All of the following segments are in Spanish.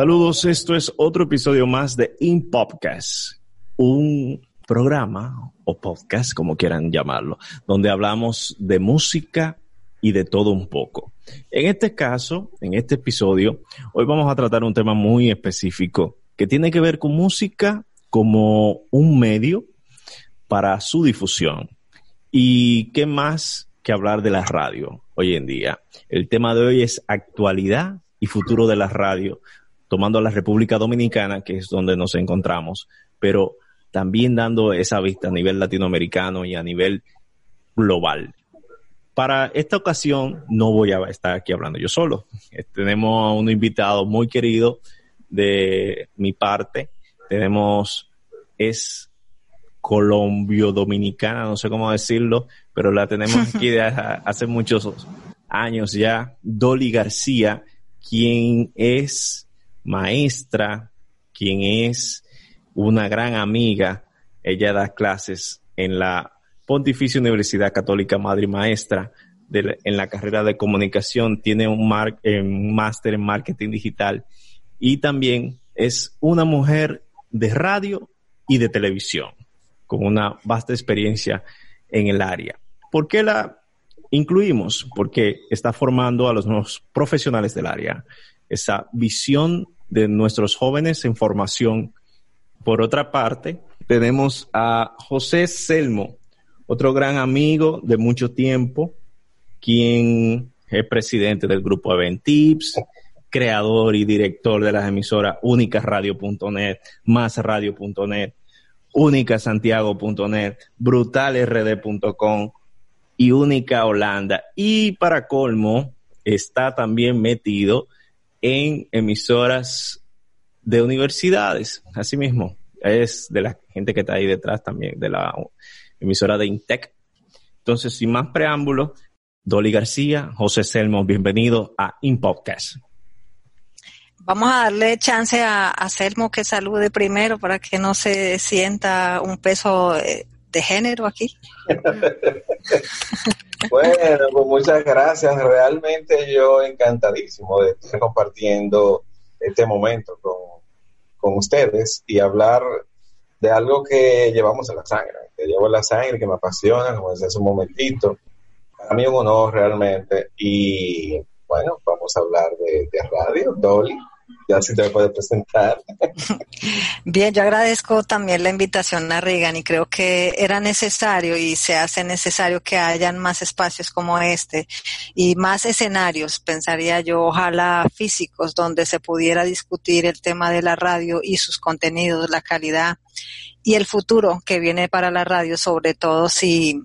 Saludos, esto es otro episodio más de In Podcast, un programa o podcast, como quieran llamarlo, donde hablamos de música y de todo un poco. En este caso, en este episodio, hoy vamos a tratar un tema muy específico que tiene que ver con música como un medio para su difusión. ¿Y qué más que hablar de la radio hoy en día? El tema de hoy es actualidad y futuro de la radio, tomando la República Dominicana, que es donde nos encontramos, pero también dando esa vista a nivel latinoamericano y a nivel global. Para esta ocasión no voy a estar aquí hablando yo solo. Tenemos a un invitado muy querido de mi parte. Tenemos, es colombio dominicana, no sé cómo decirlo, pero la tenemos aquí de hace muchos años ya, Dolly García, quien es maestra, quien es una gran amiga. Ella da clases en la Pontificia Universidad Católica Madre Maestra en la carrera de comunicación. Tiene un, eh, un máster en marketing digital y también es una mujer de radio y de televisión con una vasta experiencia en el área. ¿Por qué la incluimos? Porque está formando a los nuevos profesionales del área. Esa visión de nuestros jóvenes en formación. Por otra parte, tenemos a José Selmo, otro gran amigo de mucho tiempo, quien es presidente del grupo Eventips, creador y director de las emisoras unicasradio.net, másradio.net, unicasantiago.net, brutalrd.com y Única Holanda. Y para colmo, está también metido en emisoras de universidades, así mismo. Es de la gente que está ahí detrás también, de la emisora de Intec. Entonces, sin más preámbulos, Dolly García, José Selmo, bienvenido a InPodcast. Vamos a darle chance a, a, Selmo que salude primero para que no se sienta un peso de, género aquí. Bueno, pues muchas gracias. Realmente yo encantadísimo de estar compartiendo este momento con, con ustedes y hablar de algo que llevamos en la sangre, que llevo en la sangre, que me apasiona, como decía hace un momentito. A mí un honor realmente. Y bueno, vamos a hablar de, de radio, Dolly ya si te puede presentar. Bien, yo agradezco también la invitación a Regan y creo que era necesario y se hace necesario que hayan más espacios como este y más escenarios, pensaría yo, ojalá físicos, donde se pudiera discutir el tema de la radio y sus contenidos, la calidad y el futuro que viene para la radio, sobre todo si,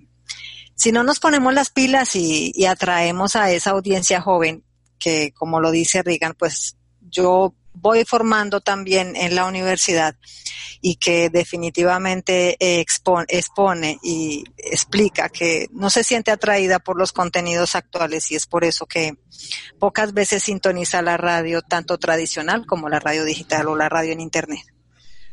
si no nos ponemos las pilas y, y atraemos a esa audiencia joven que, como lo dice Regan, pues yo voy formando también en la universidad y que definitivamente expone, expone, y explica que no se siente atraída por los contenidos actuales y es por eso que pocas veces sintoniza la radio tanto tradicional como la radio digital o la radio en internet.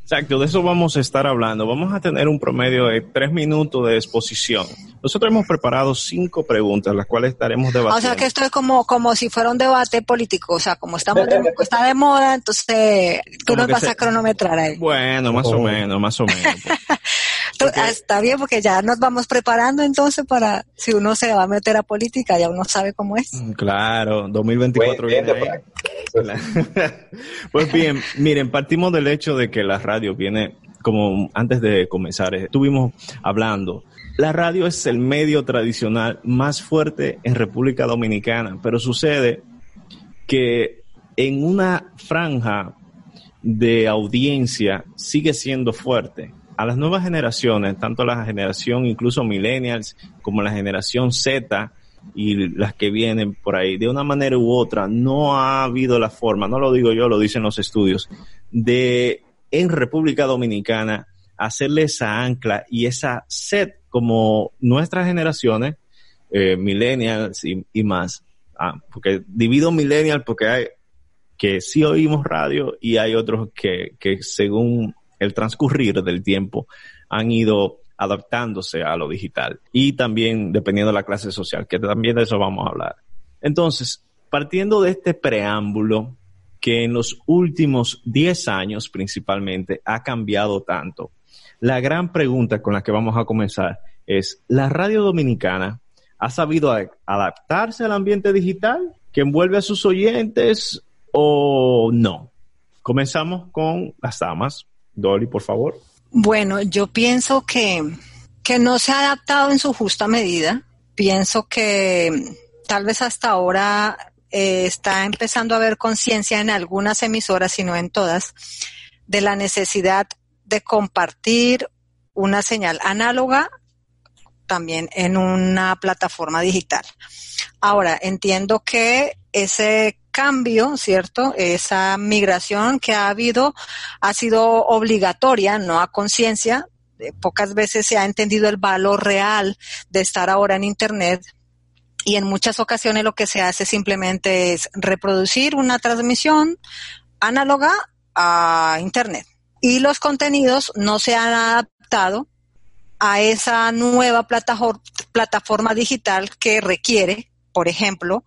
Exacto, de eso vamos a estar hablando. Vamos a tener un promedio de tres minutos de exposición. Nosotros hemos preparado cinco preguntas, las cuales estaremos debatiendo. O sea que esto es como, como si fuera un debate político, o sea, como estamos de, está de moda, entonces tú nos vas se... a cronometrar ahí. Bueno, más oh. o menos, más o menos. Porque... Está bien, porque ya nos vamos preparando entonces para, si uno se va a meter a política, ya uno sabe cómo es. Claro, 2024 viene ahí. Pues bien, miren, partimos del hecho de que la radio viene, como antes de comenzar, estuvimos hablando, la radio es el medio tradicional más fuerte en República Dominicana, pero sucede que en una franja de audiencia sigue siendo fuerte. A las nuevas generaciones, tanto la generación incluso millennials como la generación Z, y las que vienen por ahí, de una manera u otra, no ha habido la forma, no lo digo yo, lo dicen los estudios, de en República Dominicana hacerle esa ancla y esa sed como nuestras generaciones, eh, millennials y, y más, ah, porque divido millennials porque hay que sí oímos radio y hay otros que, que según el transcurrir del tiempo han ido adaptándose a lo digital y también dependiendo de la clase social, que también de eso vamos a hablar. Entonces, partiendo de este preámbulo, que en los últimos 10 años principalmente ha cambiado tanto. La gran pregunta con la que vamos a comenzar es, ¿la radio dominicana ha sabido adaptarse al ambiente digital que envuelve a sus oyentes o no? Comenzamos con las damas. Dolly, por favor. Bueno, yo pienso que, que no se ha adaptado en su justa medida. Pienso que tal vez hasta ahora eh, está empezando a haber conciencia en algunas emisoras, y no en todas, de la necesidad de compartir una señal análoga también en una plataforma digital. Ahora, entiendo que ese cambio, ¿cierto? Esa migración que ha habido ha sido obligatoria, no a conciencia. Pocas veces se ha entendido el valor real de estar ahora en Internet, y en muchas ocasiones lo que se hace simplemente es reproducir una transmisión análoga a Internet. Y los contenidos no se han adaptado a esa nueva plataforma digital que requiere, por ejemplo,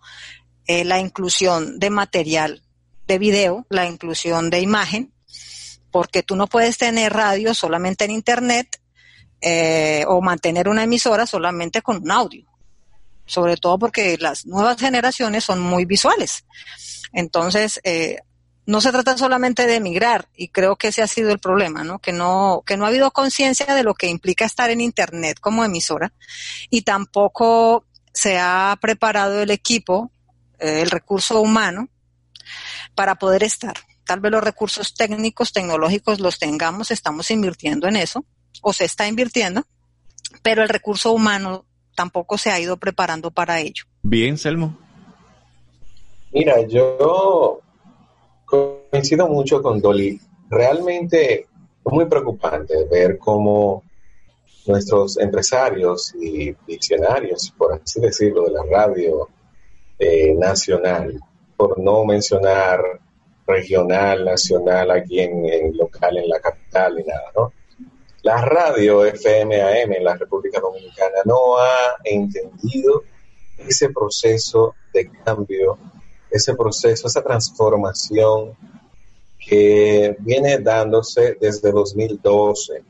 eh, la inclusión de material de video, la inclusión de imagen, porque tú no puedes tener radio solamente en Internet eh, o mantener una emisora solamente con un audio sobre todo porque las nuevas generaciones son muy visuales. Entonces, eh, no se trata solamente de emigrar, y creo que ese ha sido el problema, ¿no? Que no, que no ha habido conciencia de lo que implica estar en Internet como emisora, y tampoco se ha preparado el equipo, eh, el recurso humano, para poder estar. Tal vez los recursos técnicos, tecnológicos los tengamos, estamos invirtiendo en eso, o se está invirtiendo, pero el recurso humano tampoco se ha ido preparando para ello. Bien, Selmo. Mira, yo coincido mucho con Dolly. Realmente es muy preocupante ver cómo nuestros empresarios y diccionarios, por así decirlo, de la radio eh, nacional, por no mencionar regional, nacional, aquí en, en, local, en la capital y nada, ¿no? La radio FM-AM en la República Dominicana no ha entendido ese proceso de cambio, ese proceso, esa transformación que viene dándose desde 2012.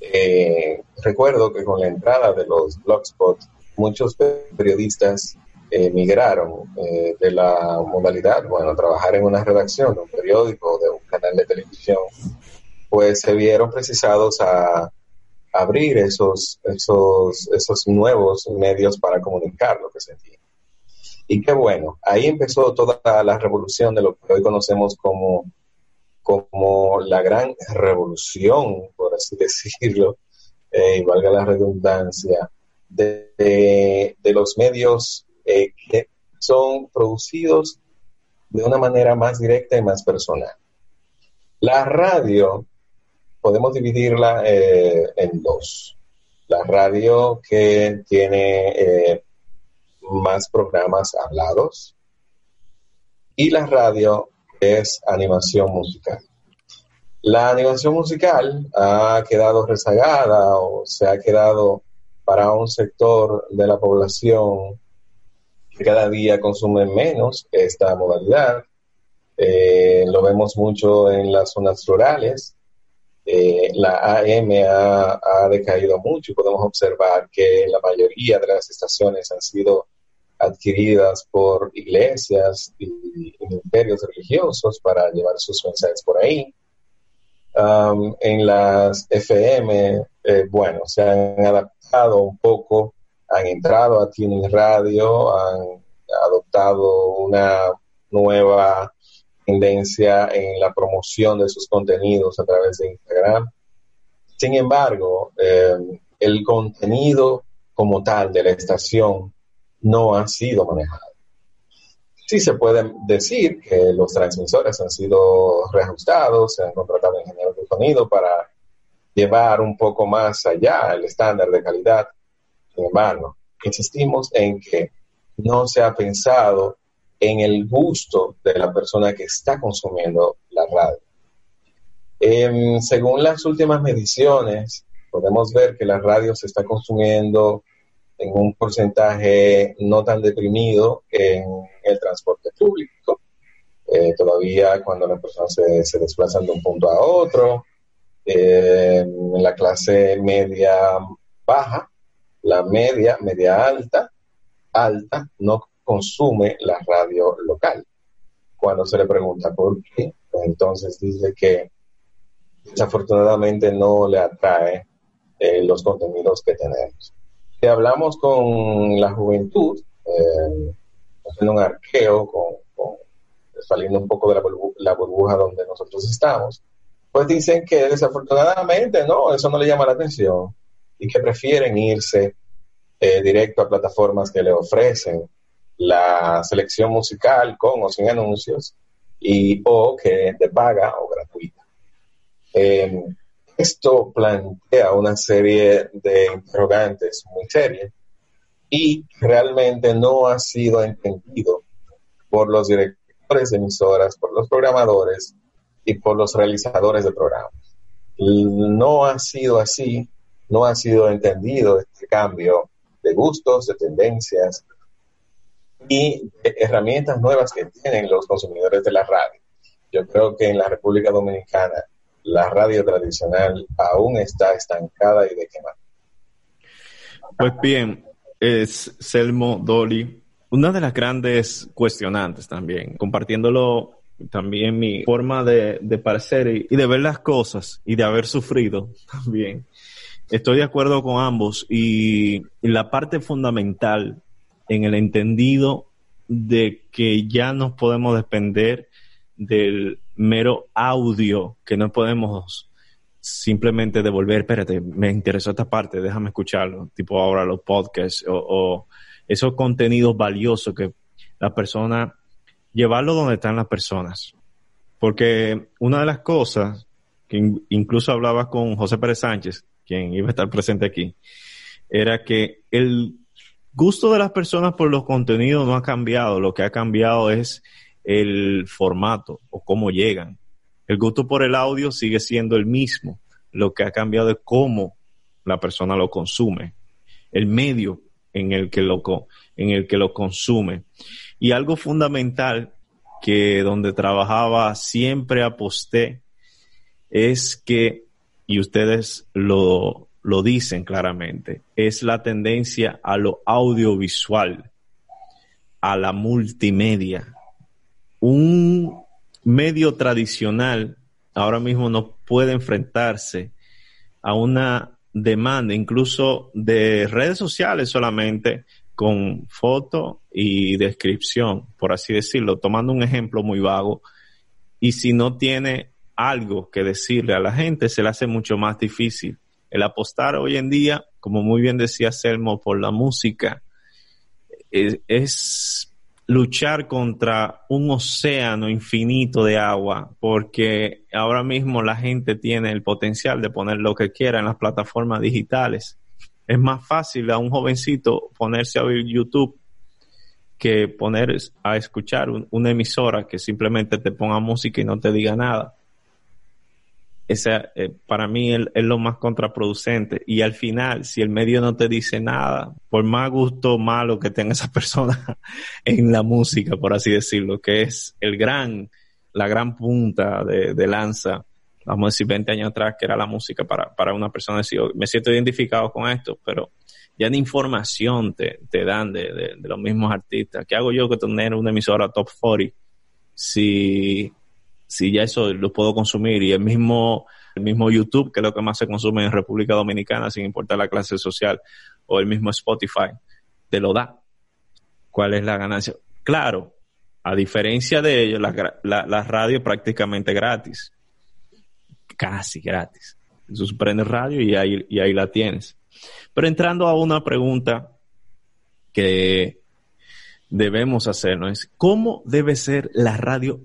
Eh, recuerdo que con la entrada de los blogspot, muchos periodistas emigraron eh, de la modalidad, bueno, trabajar en una redacción, un periódico, de un canal de televisión, pues se vieron precisados a abrir esos, esos, esos nuevos medios para comunicar lo que sentían. Y qué bueno, ahí empezó toda la revolución de lo que hoy conocemos como, como la gran revolución, por así decirlo, eh, y valga la redundancia, de, los medios eh, que son producidos de una manera más directa y más personal. La radio podemos dividirla eh, en dos. La radio que tiene eh, más programas hablados y la radio que es animación musical. La animación musical ha quedado rezagada o se ha quedado para un sector de la población que cada día consume menos esta modalidad. Eh, lo vemos mucho en las zonas rurales, eh, la AM ha, decaído mucho y podemos observar que la mayoría de las estaciones han sido adquiridas por iglesias y, ministerios religiosos para llevar sus mensajes por ahí. En las FM, eh, bueno, se han adaptado un poco, han entrado a Tuning Radio, han adoptado una nueva tendencia en la promoción de sus contenidos a través de Instagram. Sin embargo, eh, el contenido como tal de la estación no ha sido manejado. Sí se puede decir que los transmisores han sido reajustados, se han contratado ingenieros de sonido para llevar un poco más allá el estándar de calidad. Sin embargo, insistimos en que no se ha pensado en el gusto de la persona que está consumiendo la radio. Em, según las últimas mediciones, podemos ver que la radio se está consumiendo en un porcentaje no tan deprimido en el transporte público. eh, todavía cuando las personas se, desplazan de un punto a otro. Eh, en la clase media baja, la media, media alta, alta, no consume la radio local. Cuando se le pregunta por qué, pues entonces dice que desafortunadamente no le atrae eh, los contenidos que tenemos. Si hablamos con la juventud, eh, haciendo un arqueo, con, saliendo un poco de la, burbuja donde nosotros estamos, pues dicen que desafortunadamente no, eso no le llama la atención y que prefieren irse eh, directo a plataformas que le ofrecen la selección musical con o sin anuncios y o que de paga o gratuita. Eh, esto plantea una serie de interrogantes muy serias y realmente no ha sido entendido por los directores de emisoras, por los programadores y por los realizadores de programas. No ha sido así, no ha sido entendido este cambio de gustos, de tendencias y de herramientas nuevas que tienen los consumidores de la radio. Yo creo que en la República Dominicana la radio tradicional aún está estancada y de qué Pues bien, es Selmo Dolly, una de las grandes cuestionantes también, compartiéndolo también mi forma de, parecer y, de ver las cosas y de haber sufrido también. Estoy de acuerdo con ambos y, y la parte fundamental en el entendido de que ya nos podemos depender del mero audio, que no podemos simplemente devolver, espérate, me interesó esta parte, déjame escucharlo, tipo ahora los podcasts o, esos contenidos valiosos que la persona, llevarlo donde están las personas. Porque una de las cosas que incluso hablaba con José Pérez Sánchez, quien iba a estar presente aquí, era que el gusto de las personas por los contenidos no ha cambiado, lo que ha cambiado es el formato o cómo llegan. El gusto por el audio sigue siendo el mismo. Lo que ha cambiado es cómo la persona lo consume, el medio en el que lo, en el que lo consume. Y algo fundamental que donde trabajaba siempre aposté es que, y ustedes lo, lo dicen claramente, es la tendencia a lo audiovisual, a la multimedia, un medio tradicional ahora mismo no puede enfrentarse a una demanda incluso de redes sociales solamente con foto y descripción, por así decirlo, tomando un ejemplo muy vago. Y si no tiene algo que decirle a la gente, se le hace mucho más difícil. El apostar hoy en día, como muy bien decía Selmo, por la música, es, luchar contra un océano infinito de agua, porque ahora mismo la gente tiene el potencial de poner lo que quiera en las plataformas digitales. Es más fácil a un jovencito ponerse a ver YouTube que poner a escuchar una emisora que simplemente te ponga música y no te diga nada esa, eh, para mí es, lo más contraproducente. Y al final, si el medio no te dice nada, por más gusto malo que tenga esa persona en la música, por así decirlo, que es el gran, la gran punta de, lanza, vamos a decir 20 años atrás, que era la música para, para una persona decir, me siento identificado con esto, pero ya ni información te, te dan de, de, de, los mismos artistas. ¿Qué hago yo que tener una emisora top 40 si si ya eso lo puedo consumir y el mismo, el mismo YouTube, que es lo que más se consume en República Dominicana, sin importar la clase social, o el mismo Spotify, te lo da. ¿Cuál es la ganancia? Claro, a diferencia de ellos, la, la, radio es prácticamente gratis. Casi gratis. Tú prendes radio y ahí, y ahí la tienes. Pero entrando a una pregunta que debemos hacernos ¿cómo debe ser la radio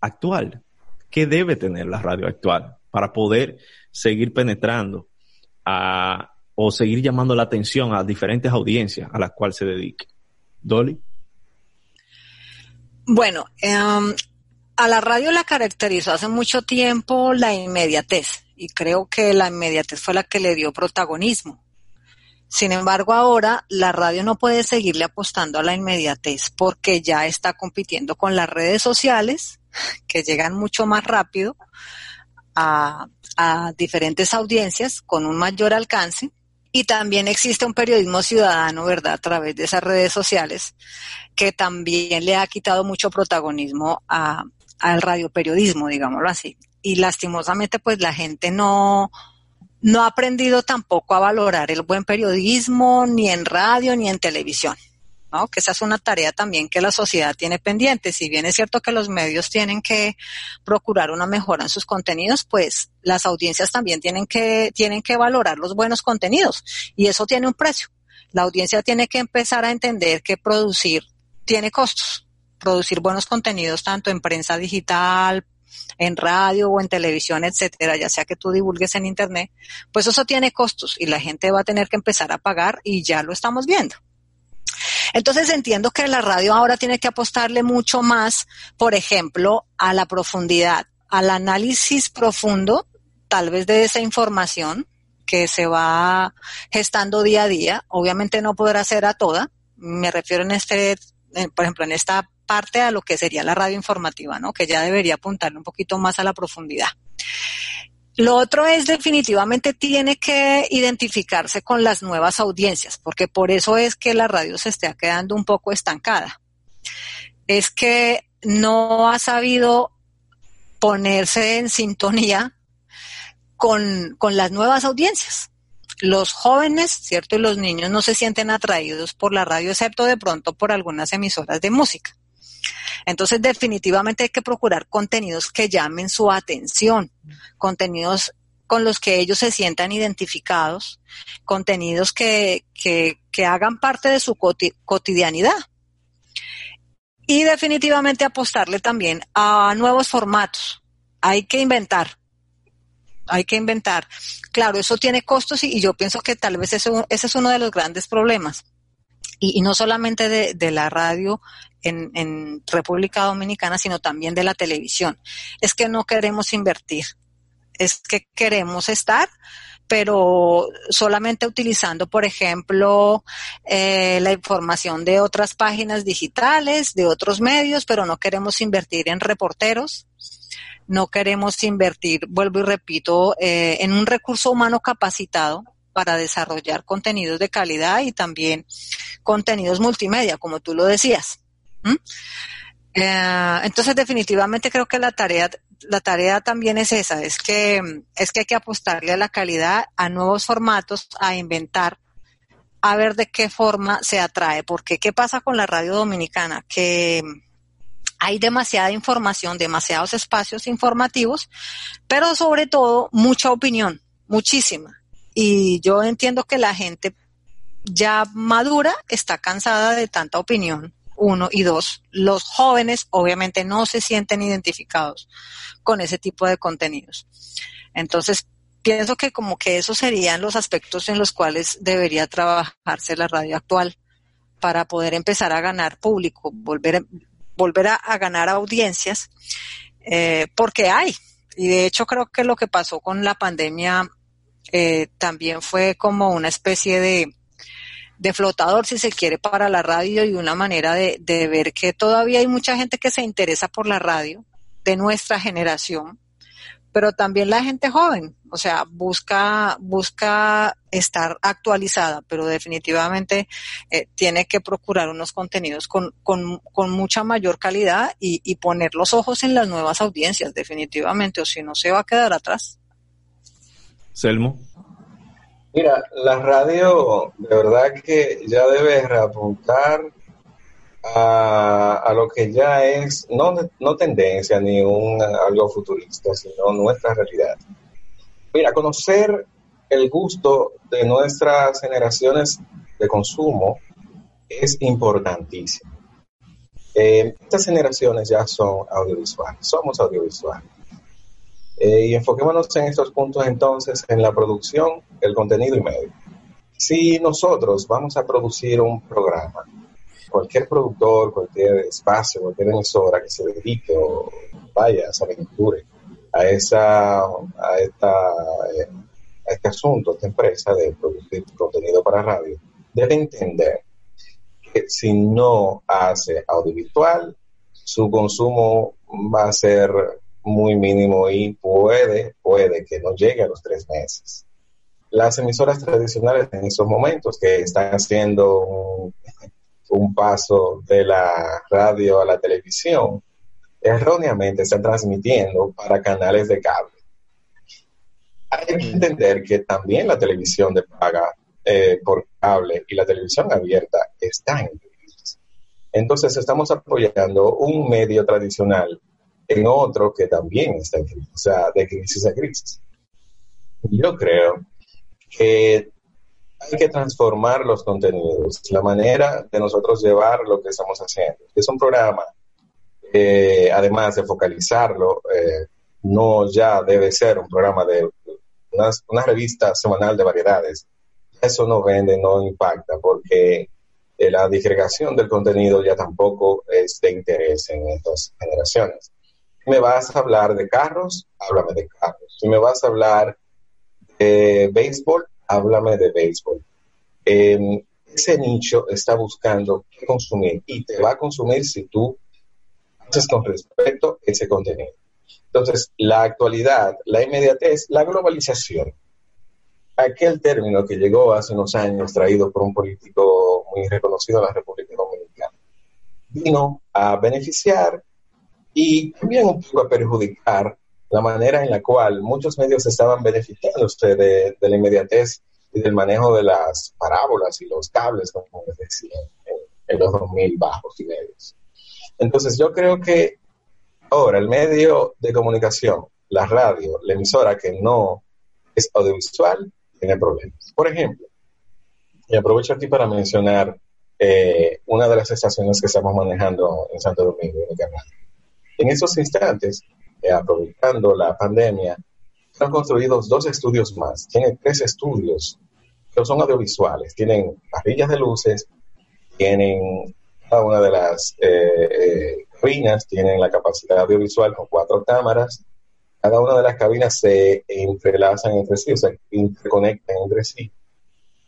actual? ¿Qué debe tener la radio actual para poder seguir penetrando a, o seguir llamando la atención a diferentes audiencias a las cuales se dedique? Dolly. Bueno, em, a la radio la caracterizó hace mucho tiempo la inmediatez y creo que la inmediatez fue la que le dio protagonismo. Sin embargo, ahora la radio no puede seguirle apostando a la inmediatez porque ya está compitiendo con las redes sociales que llegan mucho más rápido a, diferentes audiencias con un mayor alcance y también existe un periodismo ciudadano, ¿verdad?, a través de esas redes sociales, que también le ha quitado mucho protagonismo a, al radioperiodismo, digámoslo así. Y lastimosamente, pues la gente no, no ha aprendido tampoco a valorar el buen periodismo ni en radio ni en televisión. ¿No? Que esa es una tarea también que la sociedad tiene pendiente. Si bien es cierto que los medios tienen que procurar una mejora en sus contenidos, pues las audiencias también tienen que, tienen que valorar los buenos contenidos y eso tiene un precio. La audiencia tiene que empezar a entender que producir tiene costos. Producir buenos contenidos tanto en prensa digital, en radio o en televisión, etcétera, ya sea que tú divulgues en internet, pues eso tiene costos y la gente va a tener que empezar a pagar y ya lo estamos viendo. Entonces entiendo que la radio ahora tiene que apostarle mucho más, por ejemplo, a la profundidad, al análisis profundo, tal vez de esa información que se va gestando día a día. Obviamente no podrá ser a toda. Me refiero en este, por ejemplo, en esta parte a lo que sería la radio informativa, ¿no? Que ya debería apuntarle un poquito más a la profundidad. Lo otro es definitivamente tiene que identificarse con las nuevas audiencias, porque por eso es que la radio se está quedando un poco estancada. Es que no ha sabido ponerse en sintonía con, con las nuevas audiencias. Los jóvenes, ¿cierto? Y los niños no se sienten atraídos por la radio, excepto de pronto por algunas emisoras de música. Entonces, definitivamente hay que procurar contenidos que llamen su atención, contenidos con los que ellos se sientan identificados, contenidos que, que, hagan parte de su cotidianidad. Y definitivamente apostarle también a nuevos formatos. Hay que inventar, hay que inventar. Claro, eso tiene costos y, yo pienso que tal vez ese, es uno de los grandes problemas. Y, no solamente de, de, la radio en, República Dominicana, sino también de la televisión. Es que no queremos invertir, es que queremos estar, pero solamente utilizando, por ejemplo, eh, la información de otras páginas digitales, de otros medios, pero no queremos invertir en reporteros, no queremos invertir, vuelvo y repito, eh, en un recurso humano capacitado para desarrollar contenidos de calidad y también contenidos multimedia, como tú lo decías. Eh, entonces, definitivamente creo que la tarea, la tarea también es esa, es que, es que hay que apostarle a la calidad, a nuevos formatos, a inventar, a ver de qué forma se atrae. Porque, ¿qué pasa con la radio dominicana? Que hay demasiada información, demasiados espacios informativos, pero sobre todo mucha opinión, muchísima. Y yo entiendo que la gente ya madura está cansada de tanta opinión uno, y dos, los jóvenes obviamente no se sienten identificados con ese tipo de contenidos. Entonces, pienso que como que esos serían los aspectos en los cuales debería trabajarse la radio actual para poder empezar a ganar público, volver, volver a, ganar audiencias, eh, porque hay. Y de hecho creo que lo que pasó con la pandemia eh, también fue como una especie de, de flotador, si se quiere, para la radio y una manera de, ver que todavía hay mucha gente que se interesa por la radio de nuestra generación, pero también la gente joven, o sea, busca, busca estar actualizada, pero definitivamente eh, tiene que procurar unos contenidos con, con, con mucha mayor calidad y, y, poner los ojos en las nuevas audiencias, definitivamente, o si no se va a quedar atrás. Selmo. Mira, la radio de verdad que ya debe reapuntar a, lo que ya es no, no tendencia ni un algo futurista, sino nuestra realidad. Mira, conocer el gusto de nuestras generaciones de consumo es importantísimo. Eh, estas generaciones ya son audiovisuales, somos audiovisuales. Eh, y enfoquémonos en estos puntos entonces en la producción, el contenido y medio. Si nosotros vamos a producir un programa, cualquier productor, cualquier espacio, cualquier emisora que se dedique o vaya, se aventure a, esa, a, esta, eh, a este asunto, a esta empresa de producir contenido para radio, debe entender que si no hace audiovisual, su consumo va a ser muy mínimo y puede, puede que no llegue a los tres meses. Las emisoras tradicionales en estos momentos que están haciendo un, un paso de la radio a la televisión, erróneamente están transmitiendo para canales de cable. Hay que entender que también la televisión de paga eh, por cable y la televisión abierta están en. Entonces estamos apoyando un medio tradicional en otro que también está en crisis, o sea, de crisis a crisis. Yo creo que hay que transformar los contenidos, la manera de nosotros llevar lo que estamos haciendo. Es un programa, eh, además de focalizarlo, eh, no ya debe ser un programa de una revista semanal de variedades. Eso no vende, no impacta, porque eh, la disgregación del contenido ya tampoco es de interés en estas generaciones. Me vas a hablar de carros, háblame de carros. Si me vas a hablar de béisbol, háblame de béisbol. ese nicho está buscando qué consumir y te va a consumir si tú haces con respecto ese contenido. Entonces, la actualidad, la inmediatez, la globalización, aquel término que llegó hace unos años traído por un político muy reconocido en la República Dominicana, vino a beneficiar y también un poco a perjudicar la manera en la cual muchos medios estaban beneficiándose de, de la inmediatez y del manejo de las parábolas y los cables, como les decía, en, en los 2000 bajos y medios. Entonces yo creo que ahora el medio de comunicación, la radio, la emisora que no es audiovisual, tiene problemas. Por ejemplo, y aprovecho aquí para mencionar eh, una de las estaciones que estamos manejando en Santo Domingo, en canal. En esos instantes, eh, aprovechando la pandemia, han construido dos estudios más. Tienen tres estudios que son audiovisuales. Tienen parrillas de luces, tienen cada una de las eh, cabinas, tienen la capacidad audiovisual con cuatro cámaras cada una de las cabinas se entrelazan entre sí, o sea, interconectan entre sí.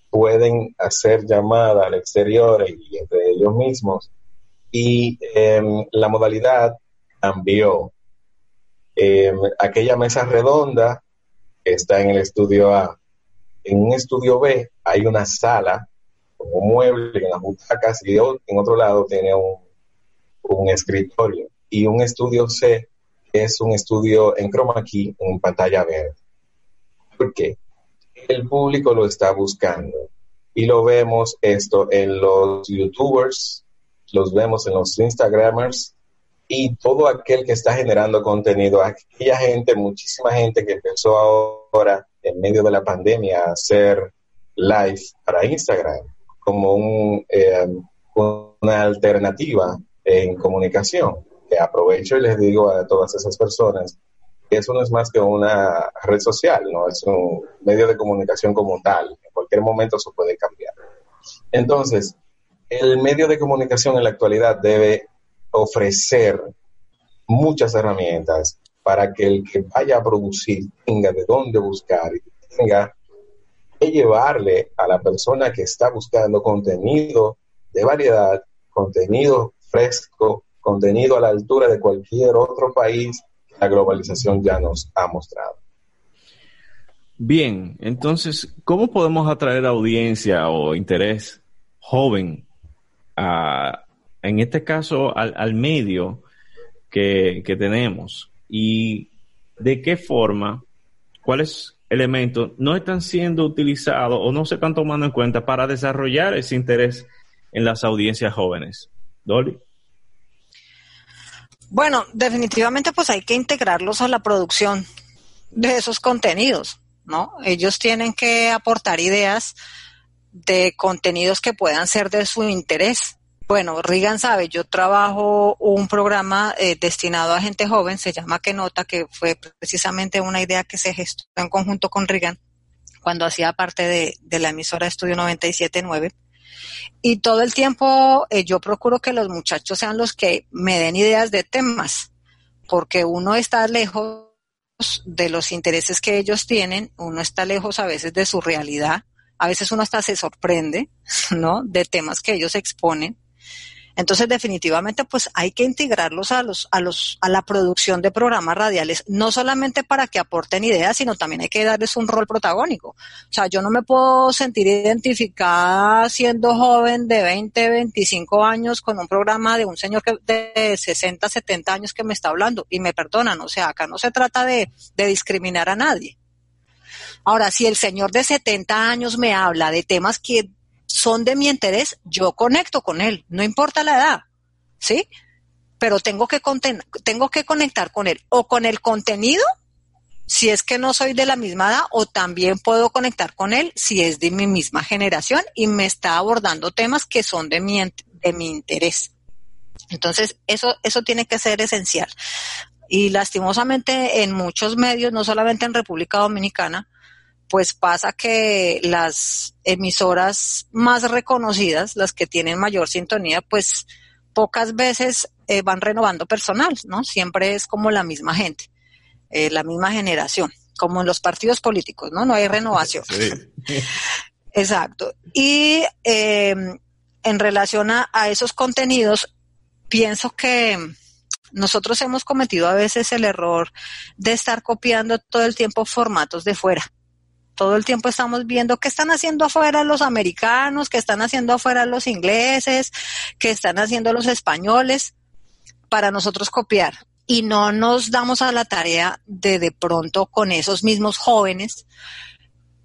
Pueden hacer llamada al exterior y entre ellos mismos. Y em, la modalidad cambió. Em, aquella mesa redonda está en el estudio A. En un estudio B hay una sala con un mueble en las butacas y en otro lado tiene un, un escritorio. Y un estudio C es un estudio en chroma key en pantalla verde. ¿Por qué? El público lo está buscando y lo vemos esto en los youtubers, los vemos en los instagramers y todo aquel que está generando contenido, aquella gente, muchísima gente que empezó ahora en medio de la pandemia a hacer live para Instagram como un, eh, una alternativa en comunicación aprovecho y les digo a todas esas personas que eso no es más que una red social, no es un medio de comunicación como tal. En cualquier momento eso puede cambiar. Entonces, el medio de comunicación en la actualidad debe ofrecer muchas herramientas para que el que vaya a producir tenga de dónde buscar y tenga que llevarle a la persona que está buscando contenido de variedad, contenido fresco, contenido a la altura de cualquier otro país la globalización ya nos ha mostrado. Bien, entonces, ¿cómo podemos atraer audiencia o interés joven a, en este caso, al, medio que, que, tenemos? ¿Y de qué forma, cuáles elementos no están siendo utilizados o no se están tomando en cuenta para desarrollar ese interés en las audiencias jóvenes? Dolly. Bueno, definitivamente pues hay que integrarlos a la producción de esos contenidos, ¿no? Ellos tienen que aportar ideas de contenidos que puedan ser de su interés. Bueno, Rigan sabe, yo trabajo un programa eh, destinado a gente joven, se llama Que Nota, que fue precisamente una idea que se gestó en conjunto con Rigan cuando hacía parte de, de la emisora Estudio 97.9. Y todo el tiempo eh, yo procuro que los muchachos sean los que me den ideas de temas, porque uno está lejos de los intereses que ellos tienen, uno está lejos a veces de su realidad, a veces uno hasta se sorprende, ¿no? De temas que ellos exponen. Entonces, definitivamente, pues hay que integrarlos a los, a los, a la producción de programas radiales, no solamente para que aporten ideas, sino también hay que darles un rol protagónico. O sea, yo no me puedo sentir identificada siendo joven de 20, 25 años con un programa de un señor que, de 60, 70 años que me está hablando. Y me perdonan, o sea, acá no se trata de, de discriminar a nadie. Ahora, si el señor de 70 años me habla de temas que son de mi interés, yo conecto con él, no importa la edad, ¿sí? Pero tengo que, tengo que conectar con él o con el contenido, si es que no soy de la misma edad, o también puedo conectar con él si es de mi misma generación y me está abordando temas que son de mi, de mi interés. Entonces, eso, eso tiene que ser esencial. Y lastimosamente en muchos medios, no solamente en República Dominicana, pues pasa que las emisoras más reconocidas, las que tienen mayor sintonía, pues pocas veces eh, van renovando personal, ¿no? Siempre es como la misma gente, eh, la misma generación, como en los partidos políticos, ¿no? No hay renovación. Exacto. Y em, en relación a, a esos contenidos, pienso que nosotros hemos cometido a veces el error de estar copiando todo el tiempo formatos de fuera todo el tiempo estamos viendo qué están haciendo afuera los americanos, qué están haciendo afuera los ingleses, qué están haciendo los españoles, para nosotros copiar. Y no nos damos a la tarea de de pronto con esos mismos jóvenes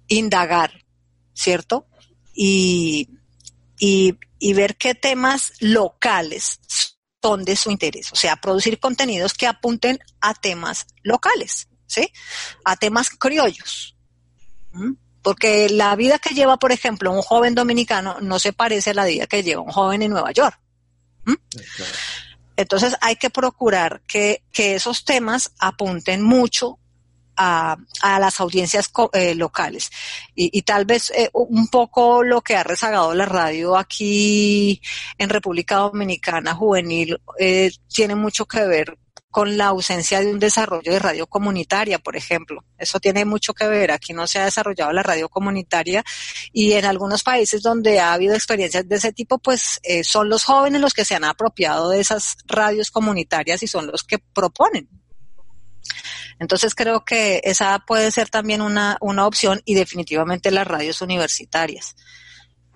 indagar, ¿cierto? Y, y, y ver qué temas locales son de su interés. O sea, producir contenidos que apunten a temas locales, ¿sí? A temas criollos porque la vida que lleva, por ejemplo, un joven dominicano no se parece a la vida que lleva un joven en Nueva York. Entonces hay que procurar que, esos temas apunten mucho a, las audiencias eh, locales. Y, tal vez eh, un poco lo que ha rezagado la radio aquí en República Dominicana juvenil eh, tiene mucho que ver con la ausencia de un desarrollo de radio comunitaria, por ejemplo. Eso tiene mucho que ver. Aquí no se ha desarrollado la radio comunitaria y en algunos países donde ha habido experiencias de ese tipo, pues eh, son los jóvenes los que se han apropiado de esas radios comunitarias y son los que proponen. Entonces creo que esa puede ser también una, una opción y definitivamente las radios universitarias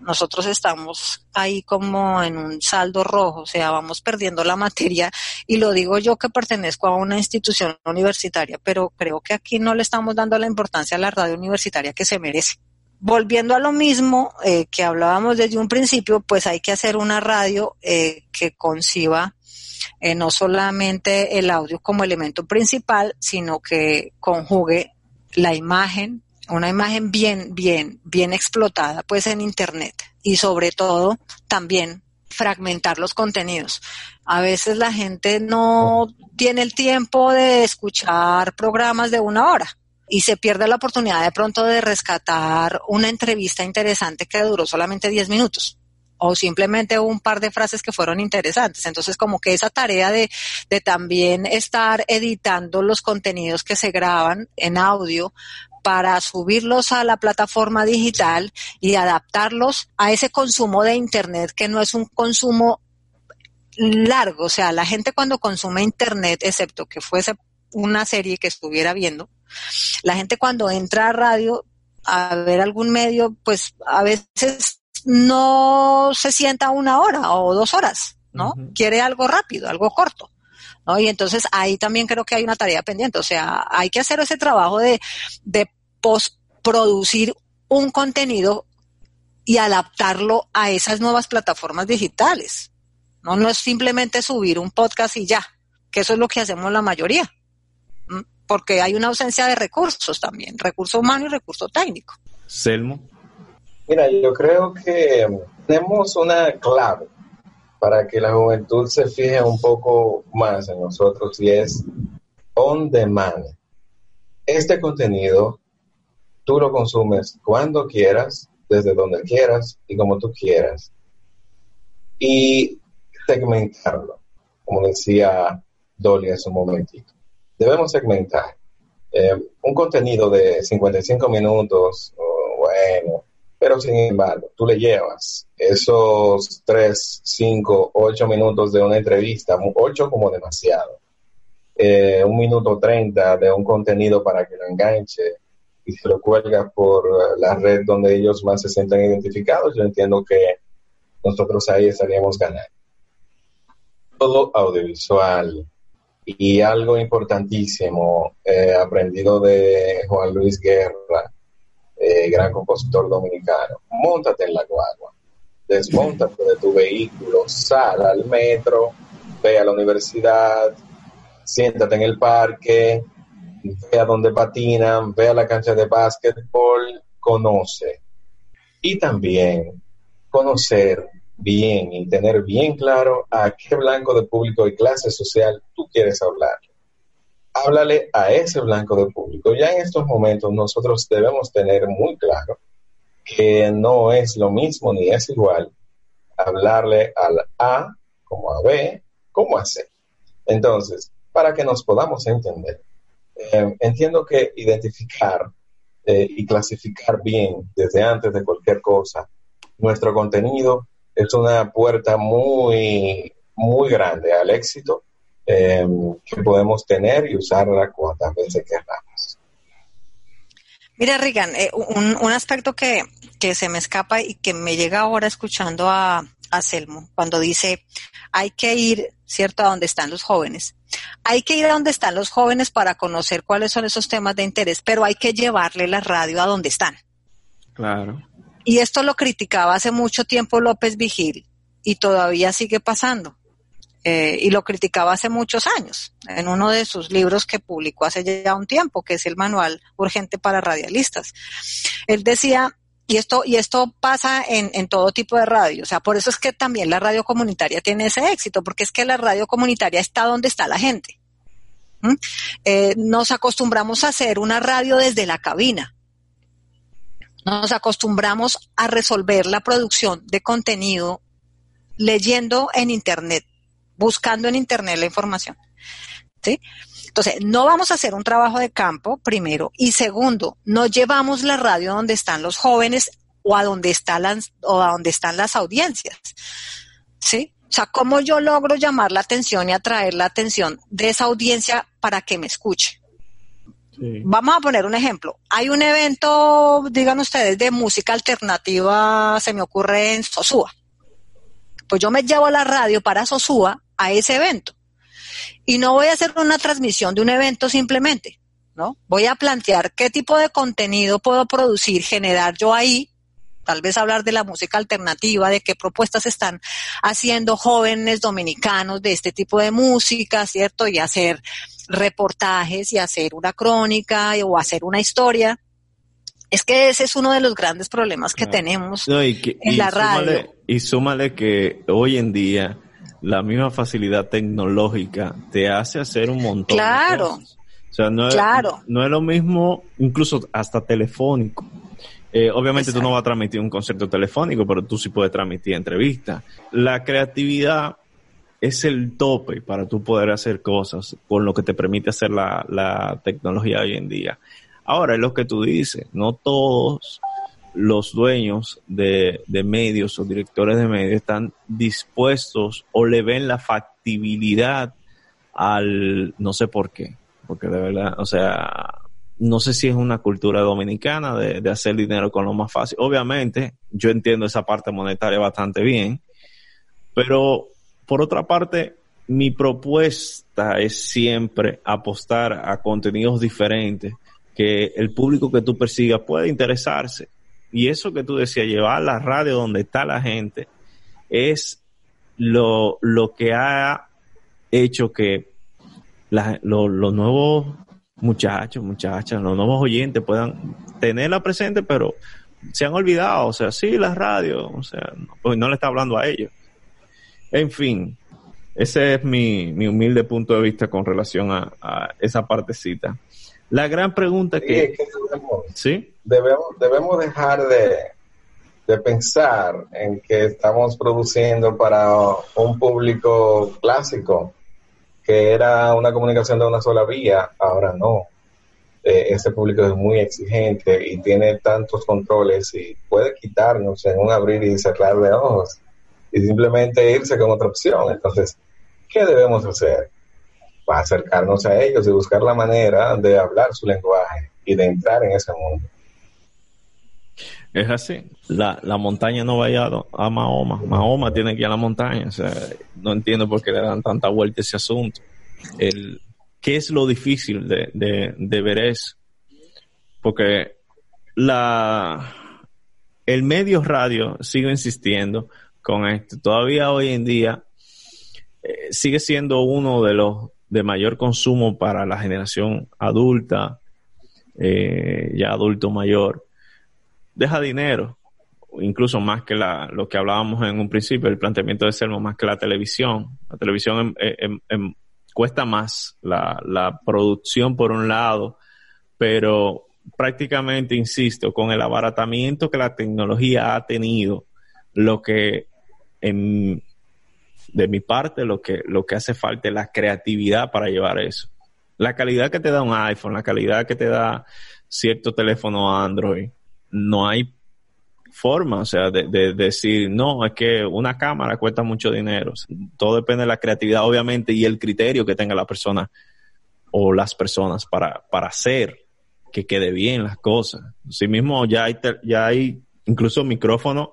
nosotros estamos ahí como en un saldo rojo, o sea, vamos perdiendo la materia y lo digo yo que pertenezco a una institución universitaria, pero creo que aquí no le estamos dando la importancia a la radio universitaria que se merece. Volviendo a lo mismo eh, que hablábamos desde un principio, pues hay que hacer una radio eh, que conciba eh, no solamente el audio como elemento principal, sino que conjugue la imagen, una imagen bien, bien, bien explotada, pues en Internet y sobre todo también fragmentar los contenidos. A veces la gente no tiene el tiempo de escuchar programas de una hora y se pierde la oportunidad de pronto de rescatar una entrevista interesante que duró solamente 10 minutos o simplemente un par de frases que fueron interesantes. Entonces, como que esa tarea de, de también estar editando los contenidos que se graban en audio para subirlos a la plataforma digital y adaptarlos a ese consumo de Internet que no es un consumo largo. O sea, la gente cuando consume Internet, excepto que fuese una serie que estuviera viendo, la gente cuando entra a radio a ver algún medio, pues a veces no se sienta una hora o dos horas, ¿no? Quiere algo rápido, algo corto. ¿No? Y entonces ahí también creo que hay una tarea pendiente, o sea, hay que hacer ese trabajo de, de postproducir un contenido y adaptarlo a esas nuevas plataformas digitales. No, no es simplemente subir un podcast y ya, que eso es lo que hacemos la mayoría, porque hay una ausencia de recursos también, recurso humano y recurso técnico. Selmo. Mira, yo creo que tenemos una clave para que la juventud se fije un poco más en nosotros y es on demand. Este contenido tú lo consumes cuando quieras, desde donde quieras y como tú quieras. Y segmentarlo, como decía Dolly hace un momentito. Debemos segmentar. Eh, un contenido de 55 minutos, bueno, Pero sin embargo, tú le llevas esos 3, 5, 8 minutos de una entrevista, 8 como demasiado, eh, un minuto 30 de un contenido para que lo enganche y se lo cuelga por la red donde ellos más se sientan identificados, yo entiendo que nosotros ahí estaríamos ganando. Todo audiovisual y algo importantísimo eh, aprendido de Juan Luis Guerra, eh, gran compositor dominicano, montate en la guagua, desmontate de tu vehículo, sal al metro, ve a la universidad, siéntate en el parque, ve a donde patinan, ve a la cancha de básquetbol, conoce. Y también conocer bien y tener bien claro a qué blanco de público y clase social tú quieres hablar. Háblale a ese blanco de público. Ya en estos momentos nosotros debemos tener muy claro que no es lo mismo ni es igual hablarle al A como a B como a C. Entonces, para que nos podamos entender, eh, entiendo que identificar eh, y clasificar bien desde antes de cualquier cosa nuestro contenido es una puerta muy, muy grande al éxito eh, que podemos tener y usarla cuantas veces queramos. Mira, Rigan, un, un, aspecto que, que, se me escapa y que me llega ahora escuchando a, a Selmo, cuando dice, hay que ir, ¿cierto?, a donde están los jóvenes. Hay que ir a donde están los jóvenes para conocer cuáles son esos temas de interés, pero hay que llevarle la radio a donde están. Claro. Y esto lo criticaba hace mucho tiempo López Vigil y todavía sigue pasando. Eh, y lo criticaba hace muchos años en uno de sus libros que publicó hace ya un tiempo, que es el Manual Urgente para Radialistas. Él decía, y esto, y esto pasa en, en, todo tipo de radio. O sea, por eso es que también la radio comunitaria tiene ese éxito, porque es que la radio comunitaria está donde está la gente. Eh, nos acostumbramos a hacer una radio desde la cabina. Nos acostumbramos a resolver la producción de contenido leyendo en Internet, buscando en Internet la información. ¿Sí? Entonces, no vamos a hacer un trabajo de campo, primero, y segundo, no llevamos la radio donde están los jóvenes o a donde, están las, o a donde están las audiencias. ¿Sí? O sea, ¿cómo yo logro llamar la atención y atraer la atención de esa audiencia para que me escuche? Sí. Vamos a poner un ejemplo. Hay un evento, digan ustedes, de música alternativa, se me ocurre en Sosúa. Pues yo me llevo la radio para Sosúa a ese evento y no voy a hacer una transmisión de un evento simplemente, ¿no? Voy a plantear qué tipo de contenido puedo producir, generar yo ahí, tal vez hablar de la música alternativa, de qué propuestas están haciendo jóvenes dominicanos de este tipo de música, ¿cierto? Y hacer reportajes y hacer una crónica o hacer una historia. Es que ese es uno de los grandes problemas que tenemos no, y que, en y la súmale, radio. Y súmale que hoy en día la misma facilidad tecnológica te hace hacer un montón claro, de cosas. O sea, no es, claro. no es lo mismo, incluso hasta telefónico. Eh, obviamente Exacto. tú no vas a transmitir un concierto telefónico, pero tú sí puedes transmitir entrevistas. La creatividad es el tope para tú poder hacer cosas con lo que te permite hacer la, la tecnología hoy en día. Ahora, es lo que tú dices, no todos los dueños de, medios o directores de medios están dispuestos o le ven la factibilidad al, no sé por qué, porque de verdad, o sea, no sé si es una cultura dominicana de, de hacer dinero con lo más fácil. Obviamente, yo entiendo esa parte monetaria bastante bien, pero por otra parte, mi propuesta es siempre apostar a contenidos diferentes que el público que tú persigas pueda interesarse y eso que tú decías, llevar la radio donde está la gente, es lo, lo que ha hecho que la, lo, los nuevos muchachos, muchachas, los nuevos oyentes puedan tenerla presente, pero se han olvidado, o sea, sí, la radio, o sea, pues no le está hablando a ellos. En fin, ese es mi, mi humilde punto de vista con relación a, a esa partecita. La gran pregunta sí, que... Es que debemos, ¿Sí? Debemos, debemos dejar de, de, pensar en que estamos produciendo para un público clásico, que era una comunicación de una sola vía, ahora no. eh, este público es muy exigente y tiene tantos controles y puede quitarnos en un abrir y cerrar de ojos y simplemente irse con otra opción. Entonces, ¿qué debemos hacer? Para acercarnos a ellos y buscar la manera de hablar su lenguaje y de entrar en ese mundo. Es así. La, la montaña no vaya a, Mahoma. Mahoma tiene que ir a la montaña. O sea, no entiendo por qué le dan tanta vuelta a ese asunto. El, ¿Qué es lo difícil de, de, de ver eso? Porque la, el medio radio, sigo insistiendo con esto, todavía hoy en día eh, sigue siendo uno de los de mayor consumo para la generación adulta, eh, ya adulto mayor. Deja dinero, incluso más que la, lo que hablábamos en un principio, el planteamiento de Selmo, más que la televisión. La televisión en, en, cuesta más la, la producción por un lado, pero prácticamente, insisto, con el abaratamiento que la tecnología ha tenido, lo que en, de mi parte, lo que, lo que hace falta es la creatividad para llevar eso. La calidad que te da un iPhone, la calidad que te da cierto teléfono Android, no hay forma, o sea, de, decir, no, es que una cámara cuesta mucho dinero. Todo depende de la creatividad, obviamente, y el criterio que tenga la persona o las personas para, para hacer que quede bien las cosas. Sí mismo ya hay, ya hay incluso micrófonos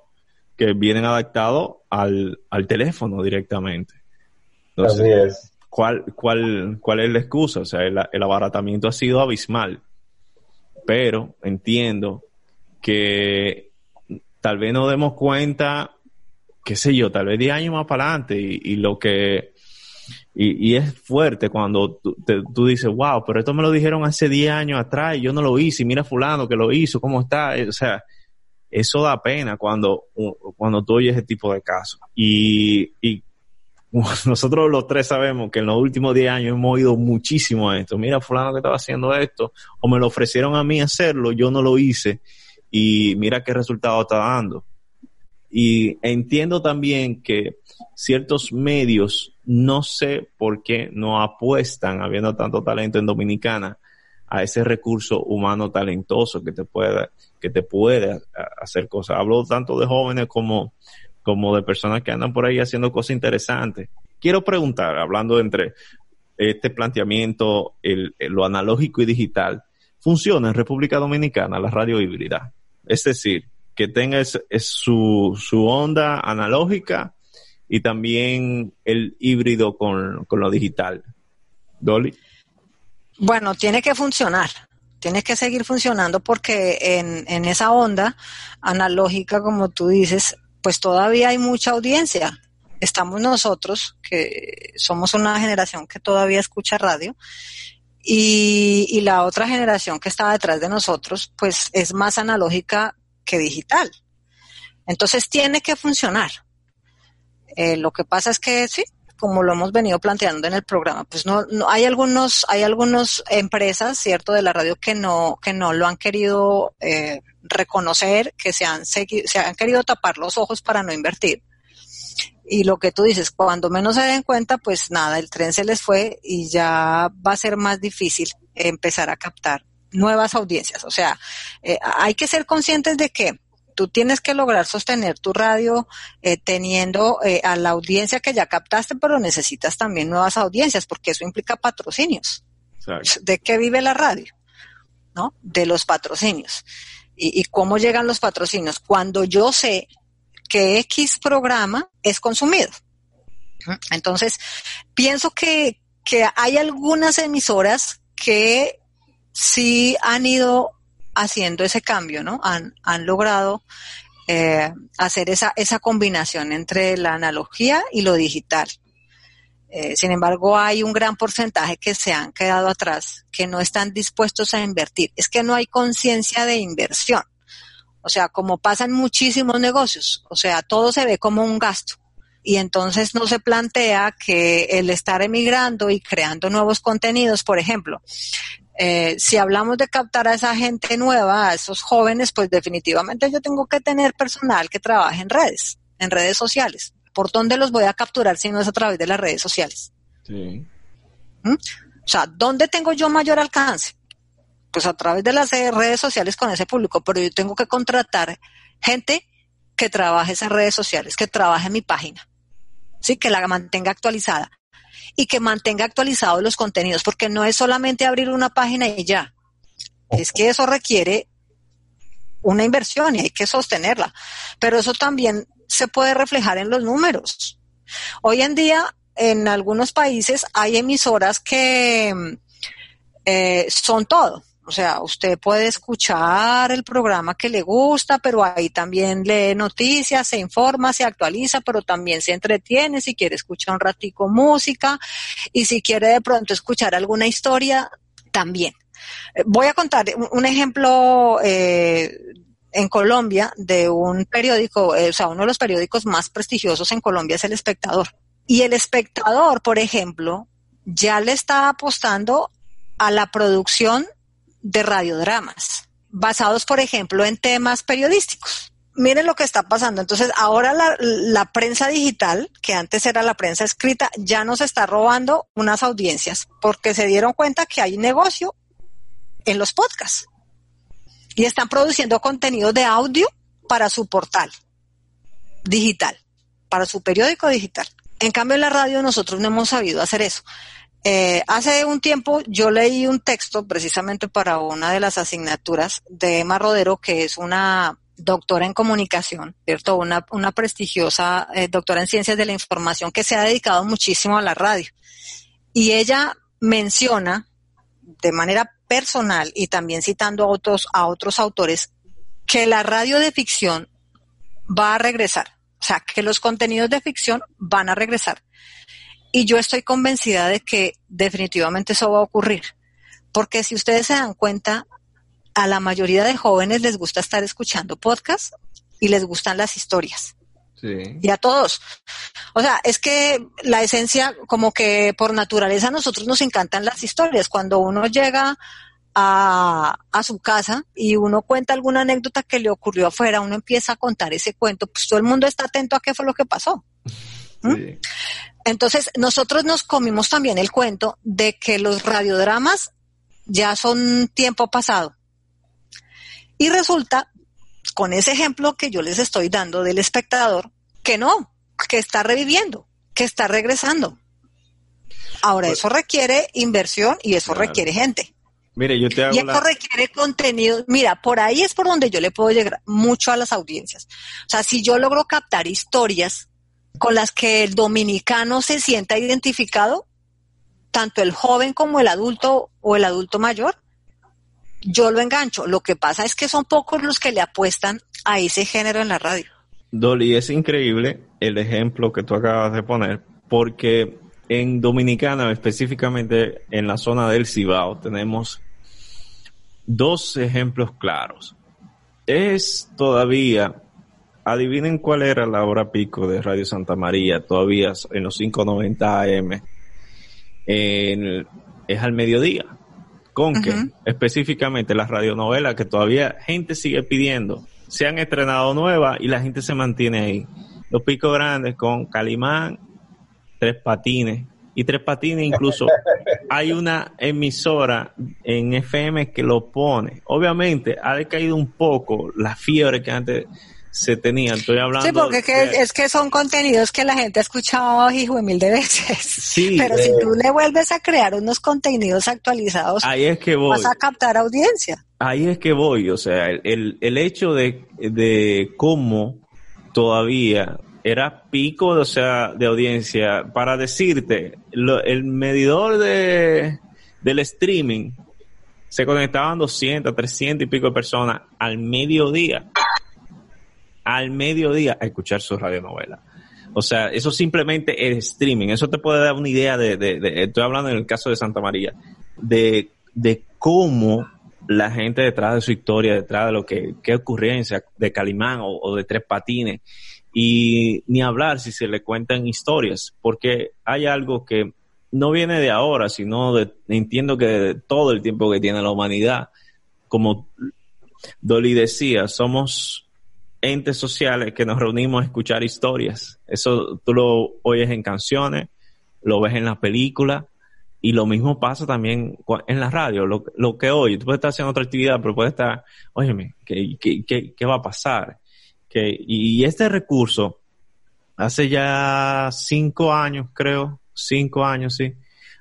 que vienen adaptados al, al teléfono directamente. Entonces, Así es. ¿cuál, cuál, ¿Cuál es la excusa? O sea, el, el abaratamiento ha sido abismal. Pero entiendo que tal vez nos demos cuenta, qué sé yo, tal vez 10 años más para adelante y, lo que... Y, es fuerte cuando tú, dices, wow, pero esto me lo dijeron hace 10 años atrás y yo no lo hice y mira fulano que lo hizo, ¿cómo está? O sea, eso da pena cuando, cuando tú oyes ese tipo de casos. Y, y nosotros los tres sabemos que en los últimos 10 años hemos oído muchísimo esto. Mira, fulano que estaba haciendo esto, o me lo ofrecieron a mí hacerlo, yo no lo hice y mira qué resultado está dando. Y entiendo también que ciertos medios, no sé por qué no apuestan, habiendo tanto talento en Dominicana, a ese recurso humano talentoso que te puede, que te puede hacer cosas. Hablo tanto de jóvenes como, como de personas que andan por ahí haciendo cosas interesantes. Quiero preguntar, hablando entre este planteamiento, el, lo analógico y digital, ¿funciona en República Dominicana la radio híbrida? Es decir, que tenga su, su onda analógica y también el híbrido con, lo digital. Dolly. Bueno, tiene que funcionar, tiene que seguir funcionando porque en, en esa onda analógica, como tú dices, pues todavía hay mucha audiencia. Estamos nosotros, que somos una generación que todavía escucha radio, y, la otra generación que está detrás de nosotros, pues es más analógica que digital. Entonces tiene que funcionar. Eh, lo que pasa es que sí, como lo hemos venido planteando en el programa, pues no, no hay algunos, hay algunas empresas, cierto, de la radio que no, que no lo han querido eh, reconocer, que se han se han querido tapar los ojos para no invertir. Y lo que tú dices, cuando menos se den cuenta, pues nada, el tren se les fue y ya va a ser más difícil empezar a captar nuevas audiencias. O sea, eh, hay que ser conscientes de que tú tienes que lograr sostener tu radio eh, teniendo eh, a la audiencia que ya captaste, pero necesitas también nuevas audiencias porque eso implica patrocinios. ¿De qué vive la radio? ¿No? De los patrocinios. ¿Y, ¿Y cómo llegan los patrocinios? Cuando yo sé que X programa es consumido. Entonces, pienso que, hay algunas emisoras que sí han ido haciendo ese cambio, ¿no? Han, han logrado eh, hacer esa, esa combinación entre la analogía y lo digital. Eh, sin embargo, hay un gran porcentaje que se han quedado atrás, que no están dispuestos a invertir. Es que no hay conciencia de inversión. O sea, como pasan muchísimos negocios, o sea, todo se ve como un gasto. Y entonces no se plantea que el estar emigrando y creando nuevos contenidos, por ejemplo, eh, si hablamos de captar a esa gente nueva, a esos jóvenes, pues definitivamente yo tengo que tener personal que trabaje en redes, en redes sociales. ¿Por dónde los voy a capturar si no es a través de las redes sociales? Sí. ¿Mm? O sea, ¿dónde tengo yo mayor alcance? Pues a través de las redes sociales con ese público, pero yo tengo que contratar gente que trabaje esas redes sociales, que trabaje mi página, sí, que la mantenga actualizada y que mantenga actualizados los contenidos, porque no es solamente abrir una página y ya. Es que eso requiere una inversión y hay que sostenerla. Pero eso también se puede reflejar en los números. Hoy en día, en algunos países hay emisoras que eh, son todo. O sea, usted puede escuchar el programa que le gusta, pero ahí también lee noticias, se informa, se actualiza, pero también se entretiene si quiere escuchar un ratico música y si quiere de pronto escuchar alguna historia, también. Eh, voy a contar un ejemplo eh, en Colombia de un periódico, eh, o sea, uno de los periódicos más prestigiosos en Colombia es El Espectador. Y El Espectador, por ejemplo, ya le está apostando a la producción de radiodramas, basados, por ejemplo, en temas periodísticos. Miren lo que está pasando. Entonces, ahora la, prensa digital, que antes era la prensa escrita, ya nos está robando unas audiencias porque se dieron cuenta que hay negocio en los podcasts y están produciendo contenido de audio para su portal digital, para su periódico digital. En cambio, en la radio nosotros no hemos sabido hacer eso. Eh, hace un tiempo yo leí un texto precisamente para una de las asignaturas de Emma Rodero, que es una doctora en comunicación, ¿cierto? Una, una prestigiosa eh, doctora en ciencias de la información que se ha dedicado muchísimo a la radio. Y ella menciona de manera personal y también citando a otros, a otros autores, que la radio de ficción va a regresar. O sea, que los contenidos de ficción van a regresar. Y yo estoy convencida de que definitivamente eso va a ocurrir. Porque si ustedes se dan cuenta, a la mayoría de jóvenes les gusta estar escuchando podcasts y les gustan las historias. Sí. Y a todos. O sea, es que la esencia, como que por naturaleza a nosotros nos encantan las historias. Cuando uno llega a, a, su casa y uno cuenta alguna anécdota que le ocurrió afuera, uno empieza a contar ese cuento, pues todo el mundo está atento a qué fue lo que pasó. ¿Mm? Sí. Entonces, nosotros nos comimos también el cuento de que los radiodramas ya son tiempo pasado. Y resulta, con ese ejemplo que yo les estoy dando del espectador, que no, que está reviviendo, que está regresando. Ahora, pues, eso requiere inversión y eso claro. requiere gente. Mire, yo te hago y esto la... requiere contenido. Mira, por ahí es por donde yo le puedo llegar mucho a las audiencias. O sea, si yo logro captar historias con las que el dominicano se sienta identificado, tanto el joven como el adulto o el adulto mayor, yo lo engancho. Lo que pasa es que son pocos los que le apuestan a ese género en la radio. Dolly, es increíble el ejemplo que tú acabas de poner, porque en Dominicana, específicamente en la zona del Cibao, tenemos dos ejemplos claros. Es todavía, adivinen cuál era la hora pico de Radio Santa María, todavía en los 590 AM, en, es al mediodía. Con uh -huh. que específicamente las radionovelas que todavía gente sigue pidiendo, se han estrenado nuevas y la gente se mantiene ahí. Los picos grandes con Calimán, Tres Patines, y Tres Patines incluso hay una emisora en FM que lo pone. Obviamente ha decaído un poco la fiebre que antes se tenía. Estoy hablando. Sí, porque de... es que son contenidos que la gente ha escuchado hijo mil de veces. Sí. Pero eh, si tú le vuelves a crear unos contenidos actualizados, ahí es que voy. vas a captar audiencia. Ahí es que voy. O sea, el, el hecho de, de cómo todavía era pico, o sea, de audiencia. Para decirte, lo, el medidor de, del streaming se conectaban 200, 300 y pico de personas al mediodía. Al mediodía a escuchar su radionovela. O sea, eso simplemente es streaming. Eso te puede dar una idea de, estoy hablando en el caso de Santa María, de, de cómo la gente detrás de su historia, detrás de lo que, qué ocurrencia de Calimán o, o de Tres Patines, y ni hablar si se le cuentan historias, porque hay algo que no viene de ahora, sino de, entiendo que de todo el tiempo que tiene la humanidad. Como Dolly decía, somos entes sociales que nos reunimos a escuchar historias. Eso tú lo oyes en canciones, lo ves en la película, Y lo mismo pasa también en la radio, lo, que hoy, tú puedes estar haciendo otra actividad, pero puedes estar, óyeme, ¿qué, va a pasar? Y este recurso, hace ya cinco años, creo, cinco años, sí,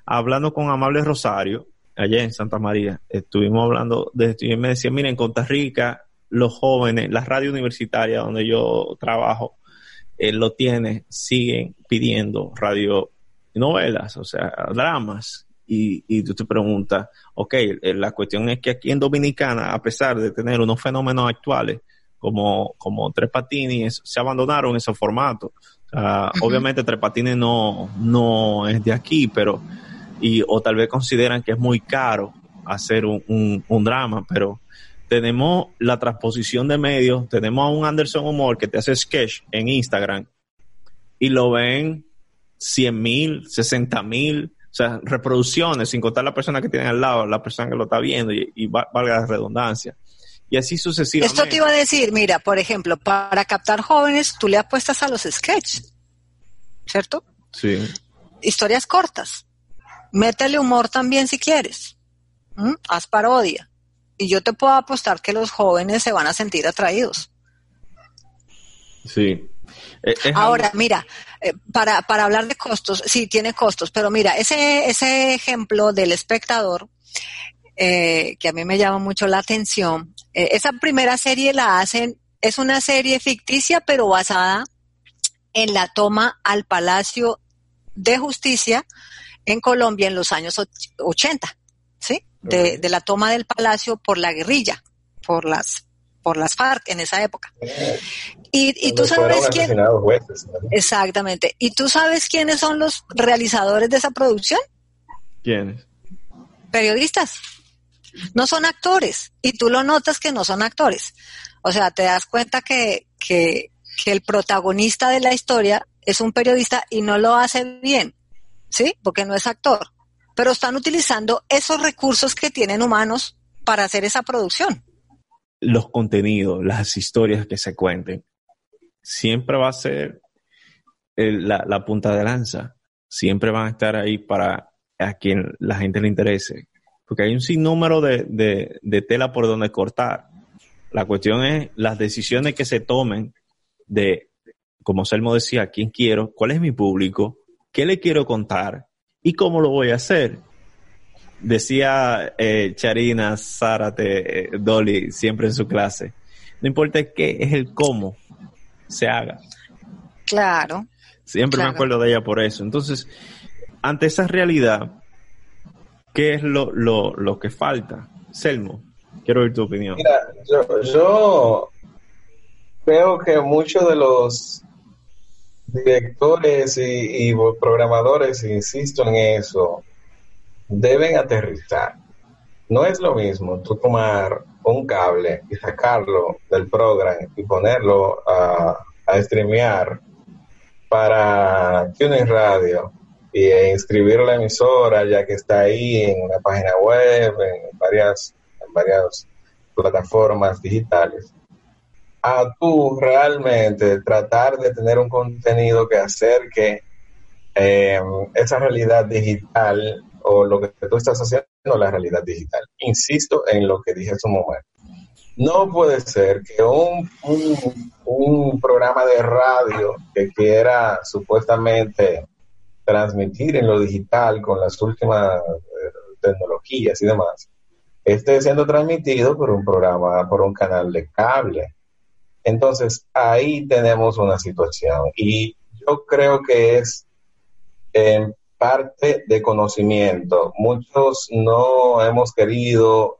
hablando con Amable Rosario, allá en Santa María, estuvimos hablando de esto y me decía, mira, en Costa Rica, los jóvenes, la radio universitaria donde yo trabajo, eh, lo tiene, siguen pidiendo radio novelas, o sea, dramas. Y, y tú te preguntas, ok, eh, la cuestión es que aquí en Dominicana, a pesar de tener unos fenómenos actuales como, como Tres Patines, se abandonaron esos formatos. Obviamente Tres Patines no, no es de aquí, pero, y, o tal vez consideran que es muy caro hacer un, un, drama, pero tenemos la transposición de medios, tenemos a un Anderson Humor que te hace sketch en Instagram y lo ven 100 mil, 60 mil, o sea, reproducciones, sin contar la persona que tiene al lado, la persona que lo está viendo y, valga la redundancia. Y así sucesivamente. Esto te iba a decir, mira, por ejemplo, para captar jóvenes, tú le apuestas a los sketches, ¿cierto? Sí. Historias cortas. Métele humor también si quieres. Haz parodia. Y yo te puedo apostar que los jóvenes se van a sentir atraídos. Sí. Eh, Ahora, mira, eh, para, para hablar de costos, sí, tiene costos, pero mira, ese, ese ejemplo del espectador, eh, que a mí me llama mucho la atención, esa primera serie la hacen, es una serie ficticia, pero basada en la toma al Palacio de Justicia en Colombia en los años 80, ¿sí? De, de la toma del palacio por la guerrilla, por las por las FARC en esa época. Y, y tú sabes quién. Exactamente. ¿Y tú sabes quiénes son los realizadores de esa producción? ¿Quiénes? Periodistas. No son actores. Y tú lo notas que no son actores. O sea, te das cuenta que, que, que el protagonista de la historia es un periodista y no lo hace bien. ¿Sí? Porque no es actor. Pero están utilizando esos recursos que tienen humanos para hacer esa producción los contenidos, las historias que se cuenten, siempre va a ser la, punta de lanza. Siempre van a estar ahí para a quien la gente le interese. Porque hay un sinnúmero de, de, tela por donde cortar. La cuestión es las decisiones que se tomen de, como Selmo decía, quién quiero, cuál es mi público, qué le quiero contar y cómo lo voy a hacer. Decía eh, Charina, Zárate, eh, Dolly, siempre en su clase. No importa qué, es el cómo se haga. Claro. Siempre me acuerdo de ella por eso. Entonces, ante esa realidad, ¿qué es lo, lo, lo que falta? Selmo, quiero oír tu opinión. Mira, yo, yo creo que muchos de los directores y, programadores, insisto en eso, deben aterrizar. No es lo mismo tomar un cable y sacarlo del programa y ponerlo a, a streamear para TuneIn Radio y inscribir la emisora ya que está ahí en una página web, en varias, en varias plataformas digitales, a tú realmente tratar de tener un contenido que acerque eh, esa realidad digital o lo que tú estás haciendo la realidad digital. Insisto en lo que dije hace un momento. No puede ser que un, un, programa de radio que quiera supuestamente transmitir en lo digital con las últimas eh, tecnologías y demás, esté siendo transmitido por un programa, por un canal de cable. Entonces, ahí tenemos una situación y yo creo que es en parte de conocimiento. Muchos no hemos querido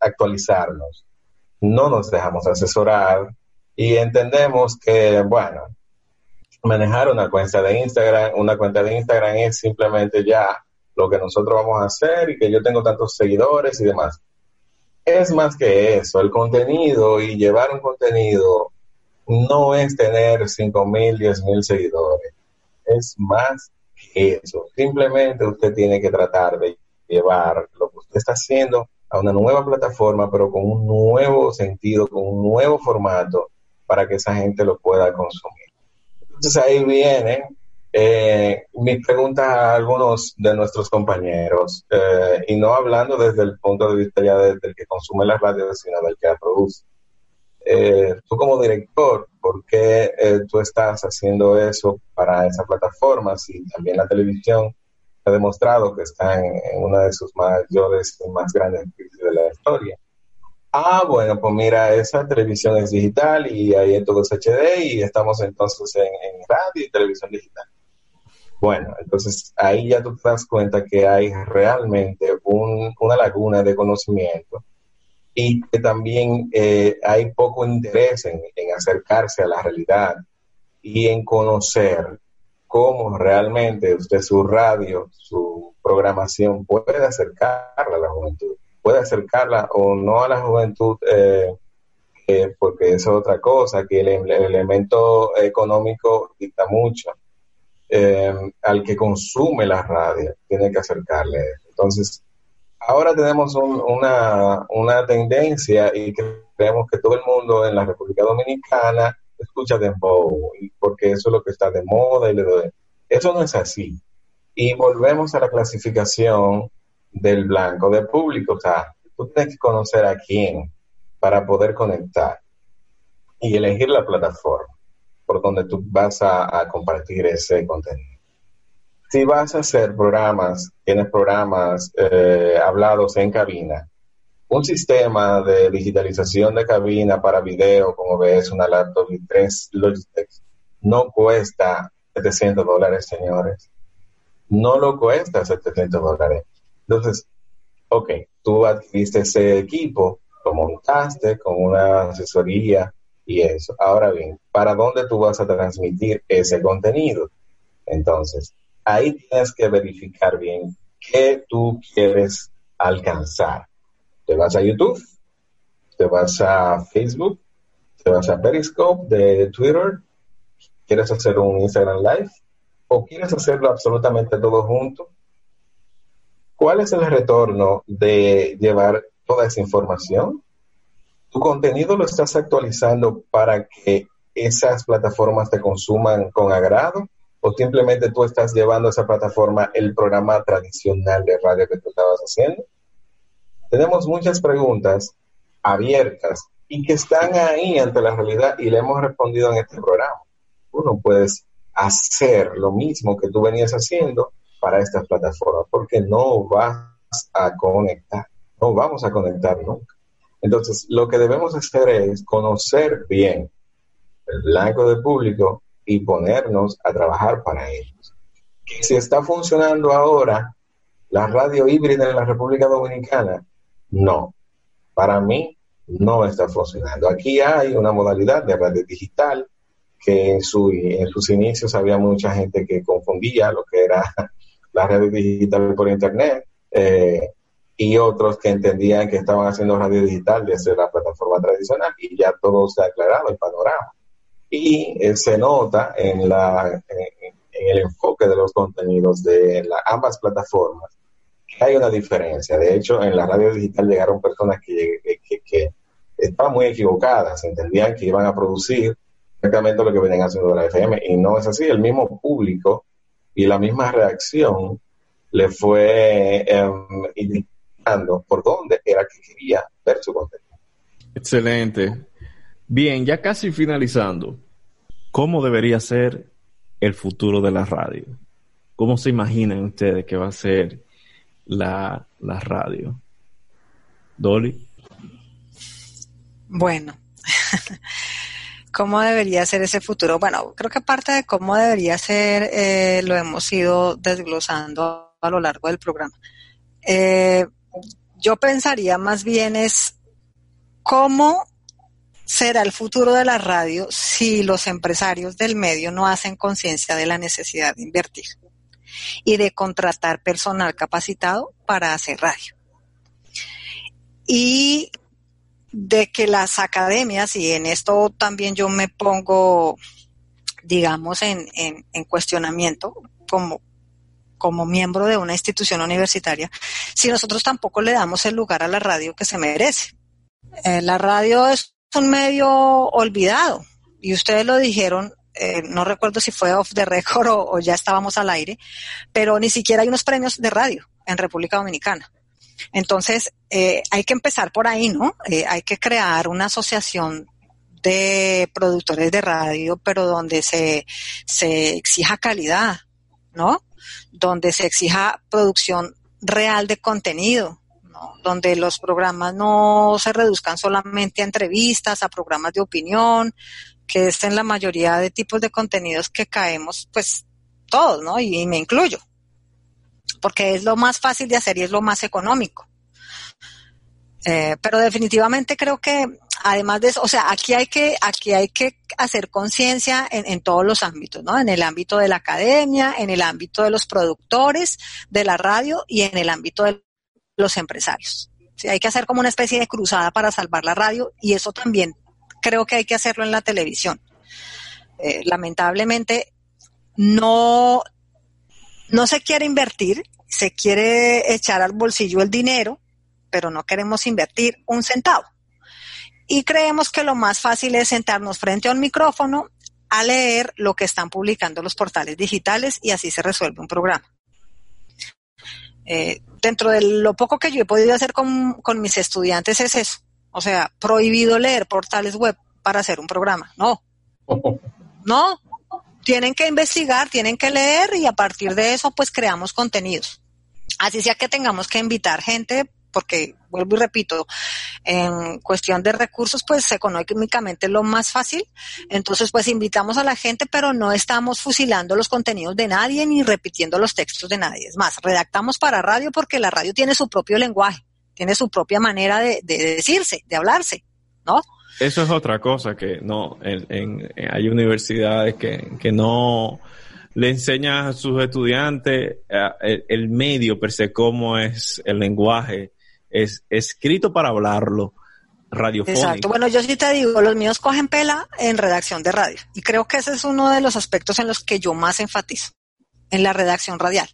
actualizarnos, no nos dejamos asesorar y entendemos que, bueno, manejar una cuenta de Instagram, una cuenta de Instagram es simplemente ya lo que nosotros vamos a hacer y que yo tengo tantos seguidores y demás. Es más que eso, el contenido y llevar un contenido no es tener 5 mil, 10 mil seguidores, es más eso. Simplemente usted tiene que tratar de llevar lo que usted está haciendo a una nueva plataforma, pero con un nuevo sentido, con un nuevo formato para que esa gente lo pueda consumir. Entonces ahí viene eh, mi pregunta a algunos de nuestros compañeros, eh, y no hablando desde el punto de vista ya del que consume la radio, sino del que la produce. Eh, tú como director, ¿por qué eh, tú estás haciendo eso para esa plataforma? Si también la televisión ha demostrado que está en, una de sus mayores y más grandes crisis de la historia. Ah, bueno, pues mira, esa televisión es digital y ahí todo es HD y estamos entonces en, radio y televisión digital. Bueno, entonces ahí ya tú te das cuenta que hay realmente una laguna de conocimiento y que también eh, hay poco interés en, acercarse a la realidad y en conocer cómo realmente usted su radio, su programación puede acercarla a la juventud, puede acercarla o no a la juventud, eh, eh, porque es otra cosa, que el, elemento económico dicta mucho. Al que consume la radio, tiene que acercarle. Entonces, ahora tenemos una, una, tendencia y creemos que todo el mundo en la República Dominicana escucha dembow, porque eso es lo que está de moda y le. Eso no es así. Y volvemos a la clasificación del blanco de público. O sea, tú tienes que conocer a quién para poder conectar y elegir la plataforma por donde tú vas a compartir ese contenido si vas a hacer programas, tienes programas eh, hablados en cabina, un sistema de digitalización de cabina para video, como ves, una laptop y tres Logitech, no cuesta 700 dólares, señores. No lo cuesta 700 dólares. Entonces, ok, tú adquiriste ese equipo, lo montaste con una asesoría y eso. Ahora bien, ¿para dónde tú vas a transmitir ese contenido? Entonces, ahí tienes que verificar bien qué tú quieres alcanzar. Te vas a YouTube, te vas a Facebook, te vas a Periscope de Twitter, quieres hacer un Instagram Live o quieres hacerlo absolutamente todo junto. ¿Cuál es el retorno de llevar toda esa información? ¿Tu contenido lo estás actualizando para que esas plataformas te consuman con agrado? o simplemente tú estás llevando a esa plataforma el programa tradicional de radio que tú estabas haciendo? Tenemos muchas preguntas abiertas y que están ahí ante la realidad y le hemos respondido en este programa. Uno puedes hacer lo mismo que tú venías haciendo para estas plataformas porque no vas a conectar, no vamos a conectar nunca. Entonces, lo que debemos hacer es conocer bien el blanco de público y ponernos a trabajar para ellos. Que si está funcionando ahora la radio híbrida en la República Dominicana, no. Para mí no está funcionando. Aquí hay una modalidad de radio digital que en, su, en sus inicios había mucha gente que confundía lo que era la radio digital por internet eh, y otros que entendían que estaban haciendo radio digital desde la plataforma tradicional y ya todo se ha aclarado el panorama y eh, se nota en, la, en, el enfoque de los contenidos de ambas plataformas que hay una diferencia. De hecho, en la radio digital llegaron personas que, que, estaban muy equivocadas, entendían que iban a producir exactamente lo que venían haciendo de la FM y no es así. El mismo público y la misma reacción le fue em, por dónde era que quería ver su contenido. Excelente. Bien, ya casi finalizando, ¿cómo debería ser el futuro de la radio? ¿Cómo se imaginan ustedes que va a ser la, radio? Dolly. Bueno, ¿cómo debería ser ese futuro? Bueno, creo que parte de cómo debería ser eh, lo hemos ido desglosando a lo largo del programa. Eh, yo pensaría más bien es cómo será el futuro de la radio si los empresarios del medio no hacen conciencia de la necesidad de invertir y de contratar personal capacitado para hacer radio. Y de que las academias, y en esto también yo me pongo, digamos, en, cuestionamiento como, como miembro de una institución universitaria, si nosotros tampoco le damos el lugar a la radio que se merece. Eh, la radio es un medio olvidado y ustedes lo dijeron eh, no recuerdo si fue off the record o, ya estábamos al aire, pero ni siquiera hay unos premios de radio en República Dominicana. Entonces, eh, hay que empezar por ahí, ¿no? Eh, hay que crear una asociación de productores de radio, pero donde se, se exija calidad, ¿no? Donde se exija producción real de contenido, ¿no? donde los programas no se reduzcan solamente a entrevistas, a programas de opinión, que es en la mayoría de tipos de contenidos que caemos, pues todos, ¿no? Y, me incluyo, porque es lo más fácil de hacer y es lo más económico. Eh, pero definitivamente creo que además de eso, o sea, aquí hay que, aquí hay que hacer conciencia en, en, todos los ámbitos, ¿no? En el ámbito de la academia, en el ámbito de los productores de la radio y en el ámbito de los empresarios. Hay que hacer como una especie de cruzada para salvar la radio y eso también creo que hay que hacerlo en la televisión. Eh, lamentablemente no, no se quiere invertir, se quiere echar al bolsillo el dinero, pero no queremos invertir un centavo. Y creemos que lo más fácil es sentarnos frente a un micrófono a leer lo que están publicando los portales digitales y así se resuelve un programa. Eh, dentro de lo poco que yo he podido hacer con, con mis estudiantes es eso, o sea, prohibido leer portales web para hacer un programa. No. No. Tienen que investigar, tienen que leer y a partir de eso pues creamos contenidos. Así sea que tengamos que invitar gente porque vuelvo y repito, en cuestión de recursos, pues económicamente es lo más fácil. Entonces, pues invitamos a la gente, pero no estamos fusilando los contenidos de nadie ni repitiendo los textos de nadie. Es más, redactamos para radio porque la radio tiene su propio lenguaje tiene su propia manera de, decirse, de hablarse, ¿no? Eso es otra cosa que no, en, hay universidades que, que, no le enseñan a sus estudiantes eh, el, medio per se, cómo es el lenguaje, es escrito para hablarlo, radiofónico. Exacto, bueno, yo sí te digo, los míos cogen pela en redacción de radio y creo que ese es uno de los aspectos en los que yo más enfatizo, en la redacción radial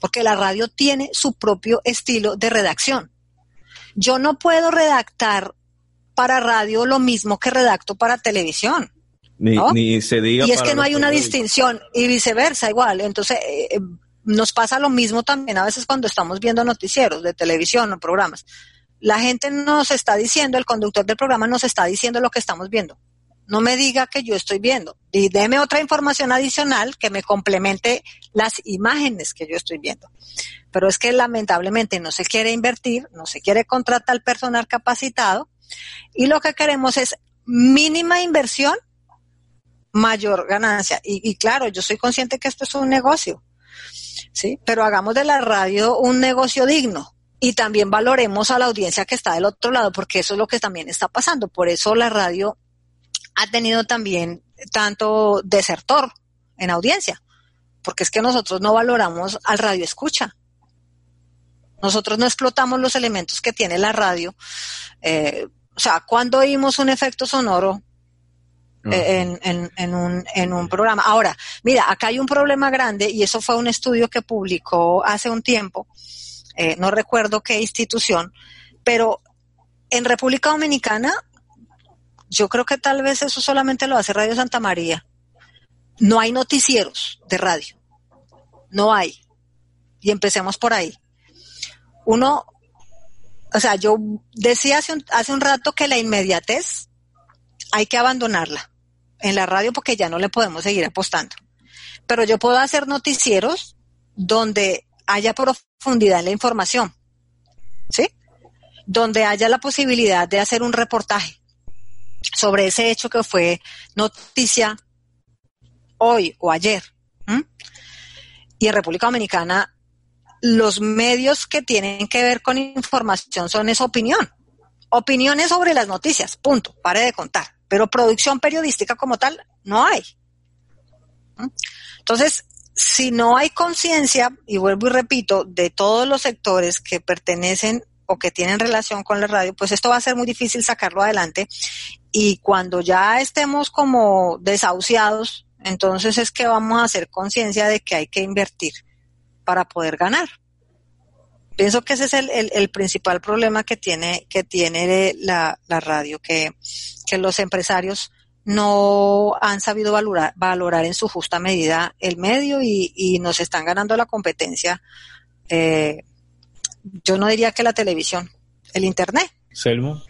porque la radio tiene su propio estilo de redacción. Yo no puedo redactar para radio lo mismo que redacto para televisión. Ni, se diga. Y es que no hay una distinción y viceversa igual. Entonces, eh, eh, nos pasa lo mismo también a veces cuando estamos viendo noticieros de televisión o programas. La gente nos está diciendo, el conductor del programa nos está diciendo lo que estamos viendo no me diga que yo estoy viendo. Y deme otra información adicional que me complemente las imágenes que yo estoy viendo. Pero es que lamentablemente no se quiere invertir, no se quiere contratar al personal capacitado y lo que queremos es mínima inversión, mayor ganancia. Y, y claro, yo soy consciente que esto es un negocio, ¿sí? Pero hagamos de la radio un negocio digno y también valoremos a la audiencia que está del otro lado, porque eso es lo que también está pasando. Por eso la radio ha tenido también tanto desertor en audiencia, porque es que nosotros no valoramos al radio escucha. Nosotros no explotamos los elementos que tiene la radio. Eh, o sea, cuando oímos un efecto sonoro eh, en, un, en un programa. Ahora, mira, acá hay un problema grande y eso fue un estudio que publicó hace un tiempo, eh, no recuerdo qué institución, pero en República Dominicana yo creo que tal vez eso solamente lo hace Radio Santa María. No hay noticieros de radio. No hay. Y empecemos por ahí. Uno, o sea, yo decía hace un, hace un rato que la inmediatez hay que abandonarla en la radio porque ya no le podemos seguir apostando. Pero yo puedo hacer noticieros donde haya profundidad en la información, ¿sí? Donde haya la posibilidad de hacer un reportaje, sobre ese hecho que fue noticia hoy o ayer. Y en República Dominicana, los medios que tienen que ver con información son esa opinión. Opiniones sobre las noticias, punto, pare de contar. Pero producción periodística como tal, no hay. Entonces, si no hay conciencia, y vuelvo y repito, de todos los sectores que pertenecen o que tienen relación con la radio, pues esto va a ser muy difícil sacarlo adelante. Y cuando ya estemos como desahuciados, entonces es que vamos a hacer conciencia de que hay que invertir para poder ganar. Pienso que ese es el, principal problema que tiene, que tiene la, radio, que, que los empresarios no han sabido valorar, valorar en su justa medida el medio y, nos están ganando la competencia. Eh, yo no diría que la televisión, el Internet. Selmo.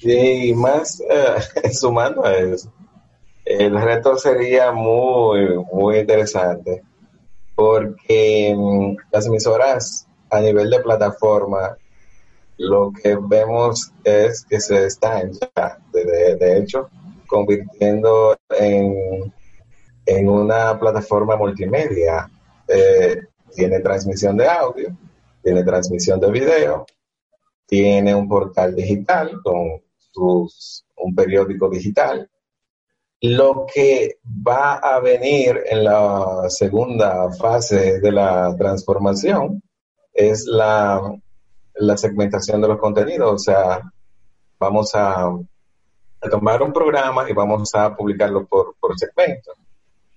Y más eh, sumando a eso, el reto sería muy, muy interesante porque mm, las emisoras a nivel de plataforma lo que vemos es que se están ya, de, hecho, convirtiendo en, en, una plataforma multimedia. Eh, tiene transmisión de audio, tiene transmisión de video, tiene un portal digital con sus, un periódico digital. Lo que va a venir en la segunda fase de la transformación es la la segmentación de los contenidos, o sea, vamos a, tomar un programa y vamos a publicarlo por, por segmento.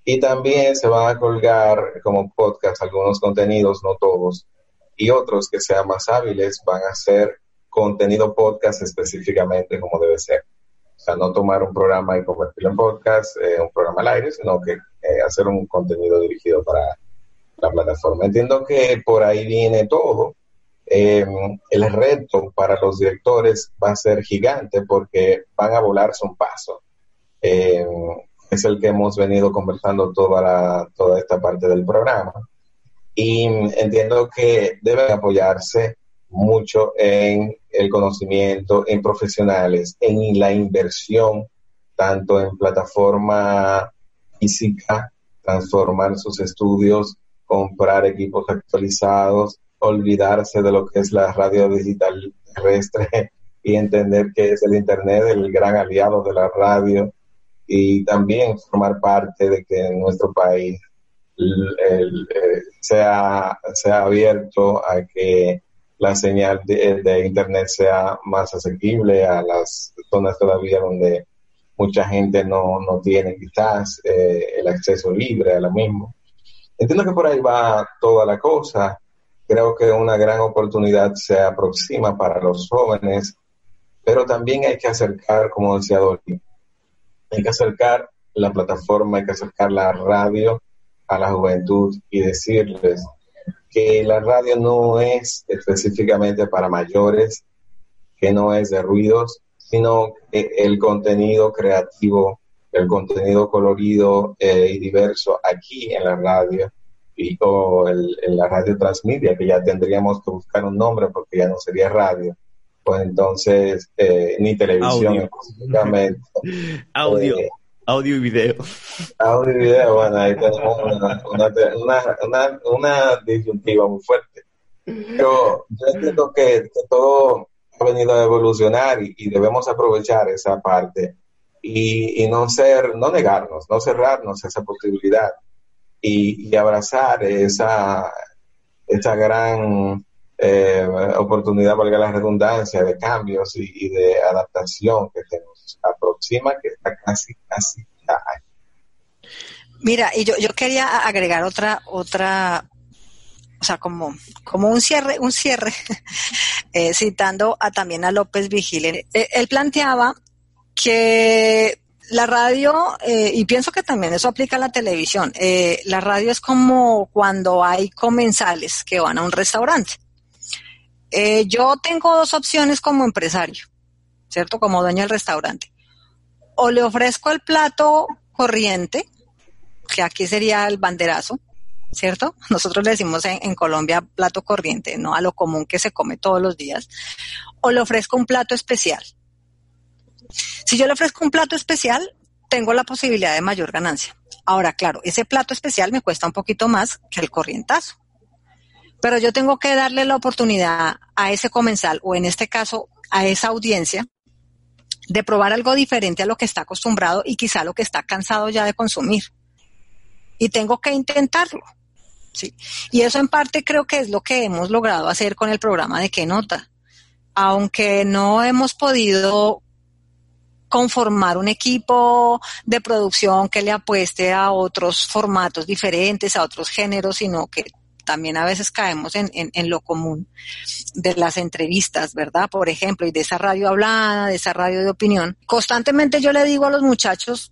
Y también se van a colgar como podcast algunos contenidos, no todos, y otros que sean más hábiles van a ser contenido podcast específicamente como debe ser. O sea, no tomar un programa y convertirlo en podcast, eh, un programa al aire, sino que eh, hacer un contenido dirigido para la plataforma. Entiendo que por ahí viene todo eh, el reto para los directores va a ser gigante porque van a volarse un paso. Eh, es el que hemos venido conversando toda, la, toda esta parte del programa. Y entiendo que deben apoyarse mucho en el conocimiento, en profesionales, en la inversión, tanto en plataforma física, transformar sus estudios, comprar equipos actualizados, olvidarse de lo que es la radio digital terrestre y entender que es el Internet el gran aliado de la radio y también formar parte de que en nuestro país eh, sea, sea abierto a que la señal de, Internet sea más asequible a las zonas todavía donde mucha gente no, no tiene quizás eh, el acceso libre a lo mismo. Entiendo que por ahí va toda la cosa. Creo que una gran oportunidad se aproxima para los jóvenes, pero también hay que acercar, como decía hay que acercar la plataforma, hay que acercar la radio a la juventud y decirles que la radio no es específicamente para mayores, que no es de ruidos, sino el contenido creativo, el contenido colorido eh, y diverso aquí en la radio y, o el, la radio transmedia, que ya tendríamos que buscar un nombre porque ya no sería radio, pues entonces eh, ni televisión audio, audio, eh, audio y video. Audio y video, bueno, ahí tenemos una, una, una, una disyuntiva muy fuerte. Pero yo entiendo que, todo ha venido a evolucionar y, y debemos aprovechar esa parte y, y, no ser, no negarnos, no cerrarnos a esa posibilidad y, abrazar esa, esa gran eh, oportunidad, valga la redundancia, de cambios y, de adaptación que se nos aproxima, que está casi, casi Mira, y yo, yo quería agregar otra, otra, o sea, como, como un cierre, un cierre, eh, citando a, también a López Vigile. Eh, él planteaba que la radio, eh, y pienso que también eso aplica a la televisión, eh, la radio es como cuando hay comensales que van a un restaurante. Eh, yo tengo dos opciones como empresario, ¿cierto? Como dueño del restaurante. O le ofrezco el plato corriente, que aquí sería el banderazo, ¿cierto? Nosotros le decimos en, en, Colombia plato corriente, no a lo común que se come todos los días. O le ofrezco un plato especial. Si yo le ofrezco un plato especial, tengo la posibilidad de mayor ganancia. Ahora, claro, ese plato especial me cuesta un poquito más que el corrientazo. Pero yo tengo que darle la oportunidad a ese comensal, o en este caso a esa audiencia, de probar algo diferente a lo que está acostumbrado y quizá lo que está cansado ya de consumir. Y tengo que intentarlo. Sí. Y eso en parte creo que es lo que hemos logrado hacer con el programa de Qué Nota. Aunque no hemos podido conformar un equipo de producción que le apueste a otros formatos diferentes, a otros géneros, sino que también a veces caemos en, en, lo común de las entrevistas, ¿verdad? Por ejemplo, y de esa radio hablada, de esa radio de opinión. Constantemente yo le digo a los muchachos,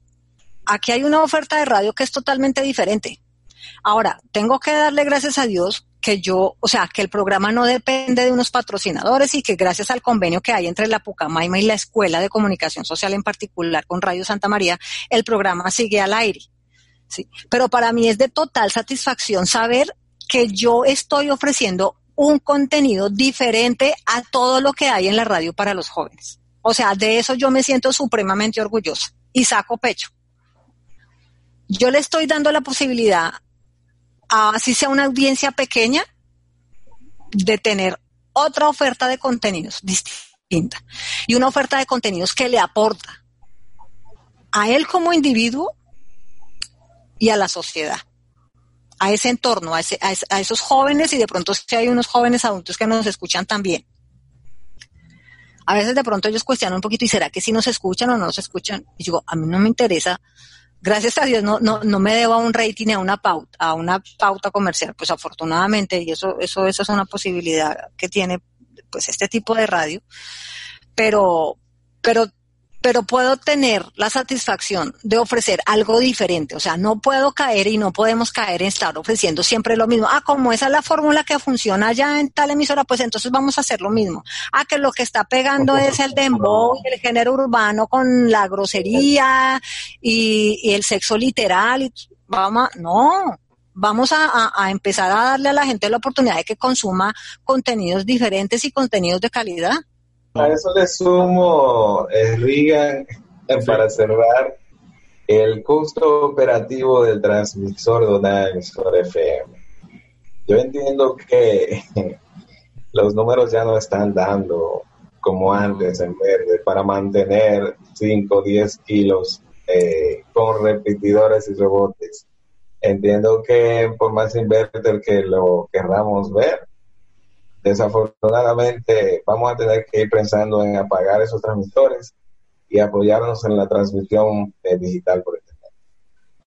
aquí hay una oferta de radio que es totalmente diferente. Ahora, tengo que darle gracias a Dios que yo, o sea, que el programa no depende de unos patrocinadores y que gracias al convenio que hay entre la Pucamaima y la Escuela de Comunicación Social en particular con Radio Santa María, el programa sigue al aire. ¿sí? Pero para mí es de total satisfacción saber que yo estoy ofreciendo un contenido diferente a todo lo que hay en la radio para los jóvenes. O sea, de eso yo me siento supremamente orgullosa y saco pecho. Yo le estoy dando la posibilidad así sea una audiencia pequeña, de tener otra oferta de contenidos distinta y una oferta de contenidos que le aporta a él como individuo y a la sociedad, a ese entorno, a, esos jóvenes y de pronto si hay unos jóvenes adultos que nos escuchan también. A veces de pronto ellos cuestionan un poquito y será que si nos escuchan o no nos escuchan. Y digo, a mí no me interesa gracias a Dios no, no, no me debo a un rating, a una pauta, a una pauta comercial, pues afortunadamente, y eso, eso, eso es una posibilidad que tiene pues este tipo de radio, pero, pero pero puedo tener la satisfacción de ofrecer algo diferente. O sea, no puedo caer y no podemos caer en estar ofreciendo siempre lo mismo. Ah, como esa es la fórmula que funciona ya en tal emisora, pues entonces vamos a hacer lo mismo. Ah, que lo que está pegando es el dembow, el género urbano con la grosería y, el sexo literal. Y, vamos, no, vamos a, a, empezar a darle a la gente la oportunidad de que consuma contenidos diferentes y contenidos de calidad. A eso le sumo, eh, Rigan, para cerrar, el costo operativo del transmisor de una emisora FM. Yo entiendo que los números ya no están dando como antes en verde para mantener 5 o 10 kilos eh, con repetidores y rebotes. Entiendo que por más inverter que lo querramos ver, desafortunadamente vamos a tener que ir pensando en apagar esos transmisores y apoyarnos en la transmisión eh, digital por internet.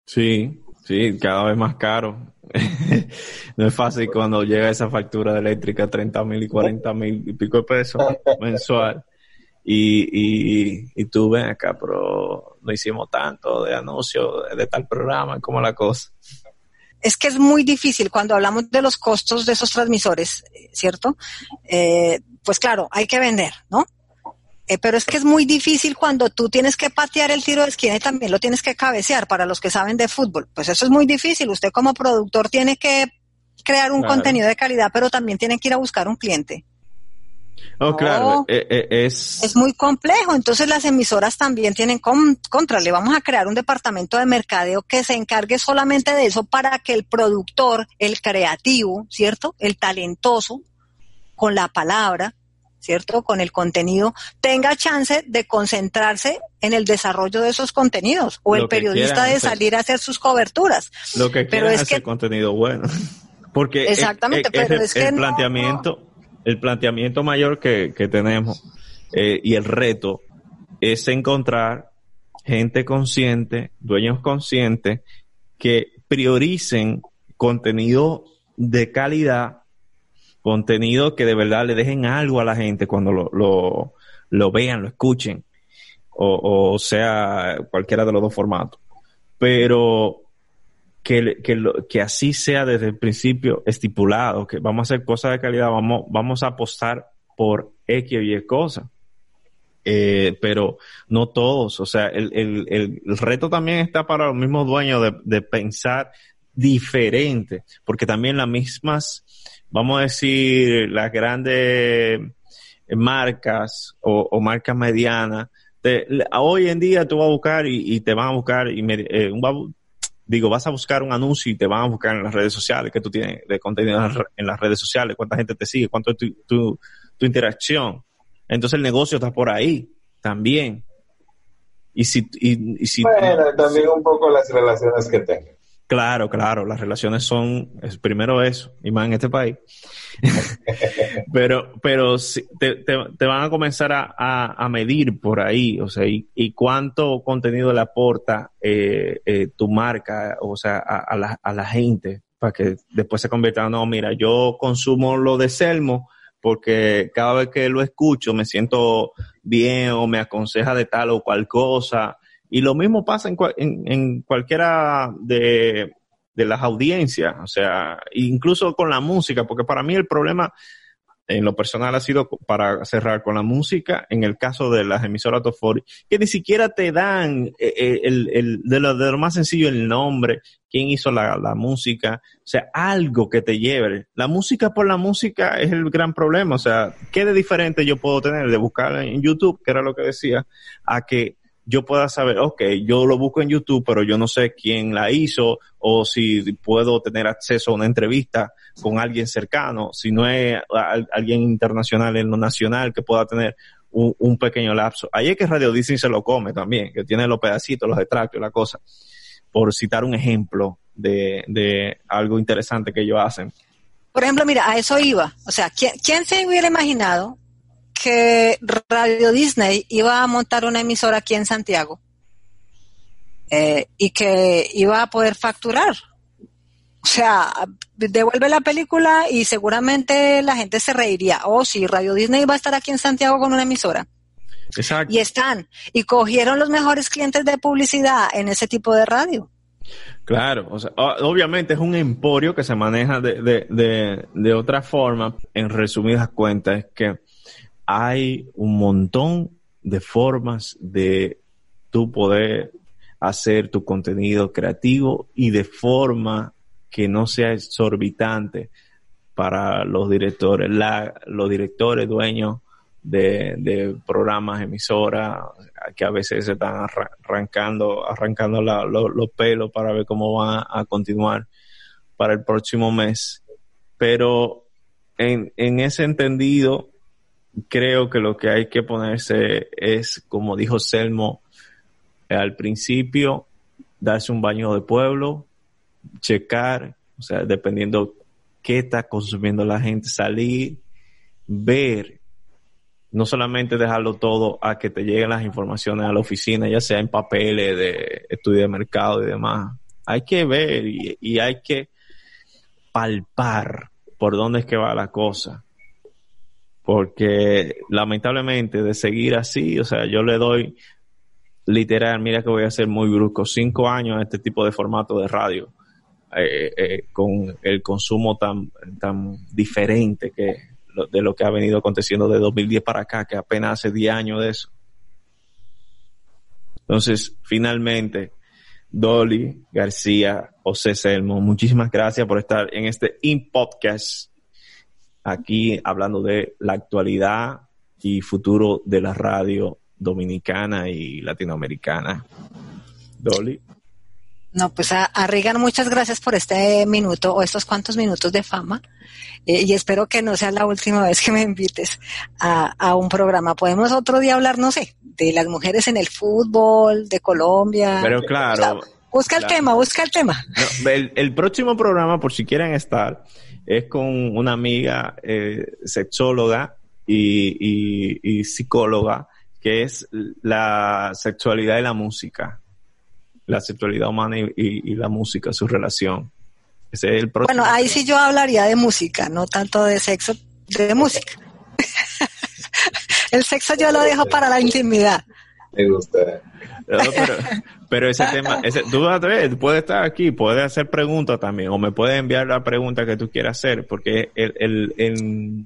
Sí, sí, cada vez más caro. no es fácil cuando llega esa factura de eléctrica, 30 mil y 40 mil y pico de pesos mensual. Y, y, y tú ven acá, pero no hicimos tanto de anuncio de, de tal programa, como la cosa es que es muy difícil cuando hablamos de los costos de esos transmisores, ¿cierto? Eh, pues claro, hay que vender, ¿no? Eh, pero es que es muy difícil cuando tú tienes que patear el tiro de esquina y también lo tienes que cabecear para los que saben de fútbol. Pues eso es muy difícil. Usted como productor tiene que crear un contenido de calidad, pero también tiene que ir a buscar un cliente. Oh, claro, eh, eh, es... Es muy complejo, entonces las emisoras también tienen contra, le vamos a crear un departamento de mercadeo que se encargue solamente de eso para que el productor, el creativo, ¿cierto? El talentoso, con la palabra, ¿cierto? Con el contenido, tenga chance de concentrarse en el desarrollo de esos contenidos o el periodista de salir a hacer sus coberturas. Lo que pero es, que, contenido bueno. Porque Exactamente, pero es, que el planteamiento el planteamiento mayor que, tenemos eh, y el reto es encontrar gente consciente, dueños conscientes, que prioricen contenido de calidad, contenido que de verdad le dejen algo a la gente cuando lo, lo, vean, lo escuchen, o, o, sea cualquiera de los dos formatos. Pero que, que, que así sea desde el principio estipulado, que vamos a hacer cosas de calidad, vamos, vamos a apostar por X o Y cosas. Eh, pero no todos, o sea, el, el, el, reto también está para los mismos dueños de, de pensar diferente, porque también las mismas, vamos a decir, las grandes marcas o, o marcas medianas, hoy en día tú vas a buscar y, y te van a buscar y me, eh, digo, vas a buscar un anuncio y te van a buscar en las redes sociales, que tú tienes de contenido en las redes sociales, cuánta gente te sigue, cuánto es tu, tu, interacción. Entonces el negocio está por ahí también. Y si, y, si bueno, también un poco las relaciones que tengas. Claro, claro, las relaciones son, es primero eso, y más en este país. pero pero te, te, van a comenzar a, a, medir por ahí, o sea, y, cuánto contenido le aporta eh, eh, tu marca, o sea, a, la, a la gente. para que después se convierta, no, mira, yo consumo lo de Selmo porque cada vez que lo escucho me siento bien o me aconseja de tal o cual cosa. Y lo mismo pasa en, en, cualquiera de, las audiencias, o sea, incluso con la música, porque para mí el problema en lo personal ha sido para cerrar con la música, en el caso de las emisoras Top que ni siquiera te dan eh, eh, el, el, de, lo, de, lo, más sencillo el nombre, quién hizo la, la, música, o sea, algo que te lleve. La música por la música es el gran problema, o sea, ¿qué de diferente yo puedo tener de buscar en YouTube, que era lo que decía, a que yo pueda saber, ok, yo lo busco en YouTube, pero yo no sé quién la hizo o si puedo tener acceso a una entrevista con alguien cercano, si no es alguien internacional en lo nacional que pueda tener un, pequeño lapso. Ahí es que Radio Disney se lo come también, que tiene los pedacitos, los extractos y la cosa, por citar un ejemplo de, de algo interesante que ellos hacen. Por ejemplo, mira, a eso iba. O sea, ¿quién, quién se hubiera imaginado que Radio Disney iba a montar una emisora aquí en Santiago eh, y que iba a poder facturar. O sea, devuelve la película y seguramente la gente se reiría. Oh, sí, Radio Disney va a estar aquí en Santiago con una emisora. Exacto. Y están. Y cogieron los mejores clientes de publicidad en ese tipo de radio. Claro, o sea, obviamente es un emporio que se maneja de, de, de, de otra forma. En resumidas cuentas, es que hay un montón de formas de tú poder hacer tu contenido creativo y de forma que no sea exorbitante para los directores, los directores dueños de, programas, emisoras, que a veces se están arrancando, arrancando los pelos para ver cómo van a continuar para el próximo mes. Pero en, en ese entendido, creo que lo que hay que ponerse es, como dijo Selmo al principio, darse un baño de pueblo, checar, o sea, dependiendo qué está consumiendo la gente, salir, ver, no solamente dejarlo todo a que te lleguen las informaciones a la oficina, ya sea en papeles de estudio de mercado y demás. Hay que ver y, y hay que palpar por dónde es que va la cosa porque lamentablemente de seguir así, o sea, yo le doy literal, mira que voy a ser muy brusco, cinco años a este tipo de formato de radio, eh, eh, con el consumo tan, tan diferente que de lo que ha venido aconteciendo de 2010 para acá, que apenas hace 10 años de eso. Entonces, finalmente, Dolly García, José Selmo, muchísimas gracias por estar en este In Podcast aquí hablando de la actualidad y futuro de la radio dominicana y latinoamericana. Dolly. No, pues a, a muchas gracias por este minuto o estos cuantos minutos de fama eh, y espero que no sea la última vez que me invites a, un programa. Podemos otro día hablar, no sé, de las mujeres en el fútbol, de Colombia. Pero claro. busca el tema, busca el tema. el, próximo programa, por si quieren estar, es con una amiga eh, sexóloga y, psicóloga, que es la sexualidad y la música. La sexualidad humana y, la música, su relación. Ese es el bueno, ahí sí yo hablaría de música, no tanto de sexo, de música. el sexo yo lo dejo para la intimidad. Me gusta pero, ese tema, ese, tú puedes estar aquí, puedes hacer preguntas también, o me puedes enviar la pregunta que tú quieras hacer, porque el, el,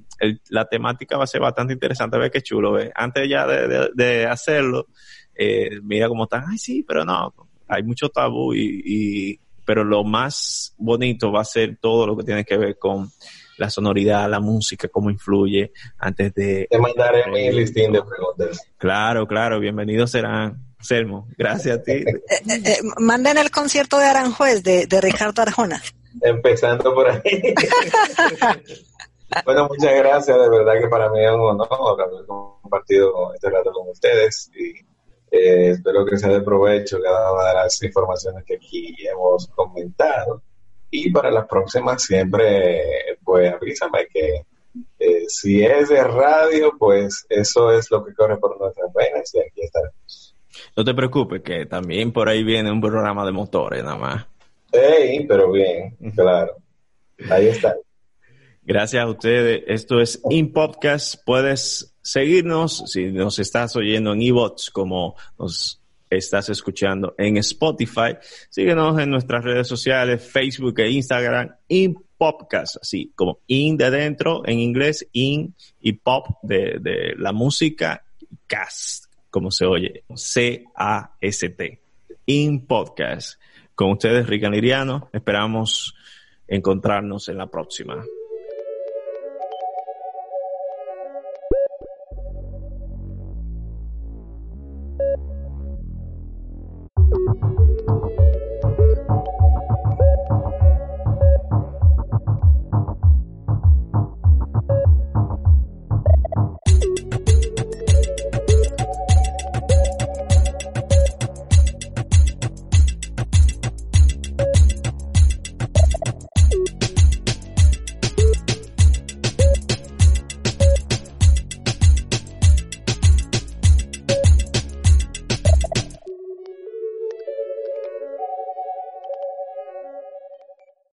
la temática va a ser bastante interesante. Ve qué chulo, ve. Antes ya de, hacerlo, eh, mira cómo están, ay, sí, pero no, hay mucho tabú y, y, pero lo más bonito va a ser todo lo que tiene que ver con la sonoridad, la música, cómo influye antes de... Te mandaré mi listín de preguntas. Claro, claro, bienvenidos serán. Selmo, gracias a ti. Eh, eh, eh, manden el concierto de Aranjuez de, de Ricardo Arjona. Empezando por ahí. bueno, muchas gracias, de verdad que para mí es un honor haber compartido este rato con ustedes y espero que sea de provecho cada una de las informaciones que aquí hemos comentado. Y para las próximas siempre, pues avísame que si es de radio, pues eso es lo que corre por nuestras venas y aquí estaremos. No te preocupes, que también por ahí viene un programa de motores nada más. Sí, pero bien, claro. Ahí está. Gracias a ustedes. Esto es In Podcast. Puedes seguirnos si nos estás oyendo en eBots como nos estás escuchando en Spotify. Síguenos en nuestras redes sociales, Facebook e Instagram, In Podcast, así como In de dentro en inglés, In y Pop de, de la música, Cast, como se oye, C-A-S-T. In Podcast. Con ustedes, Rican Liriano. Esperamos encontrarnos en la próxima.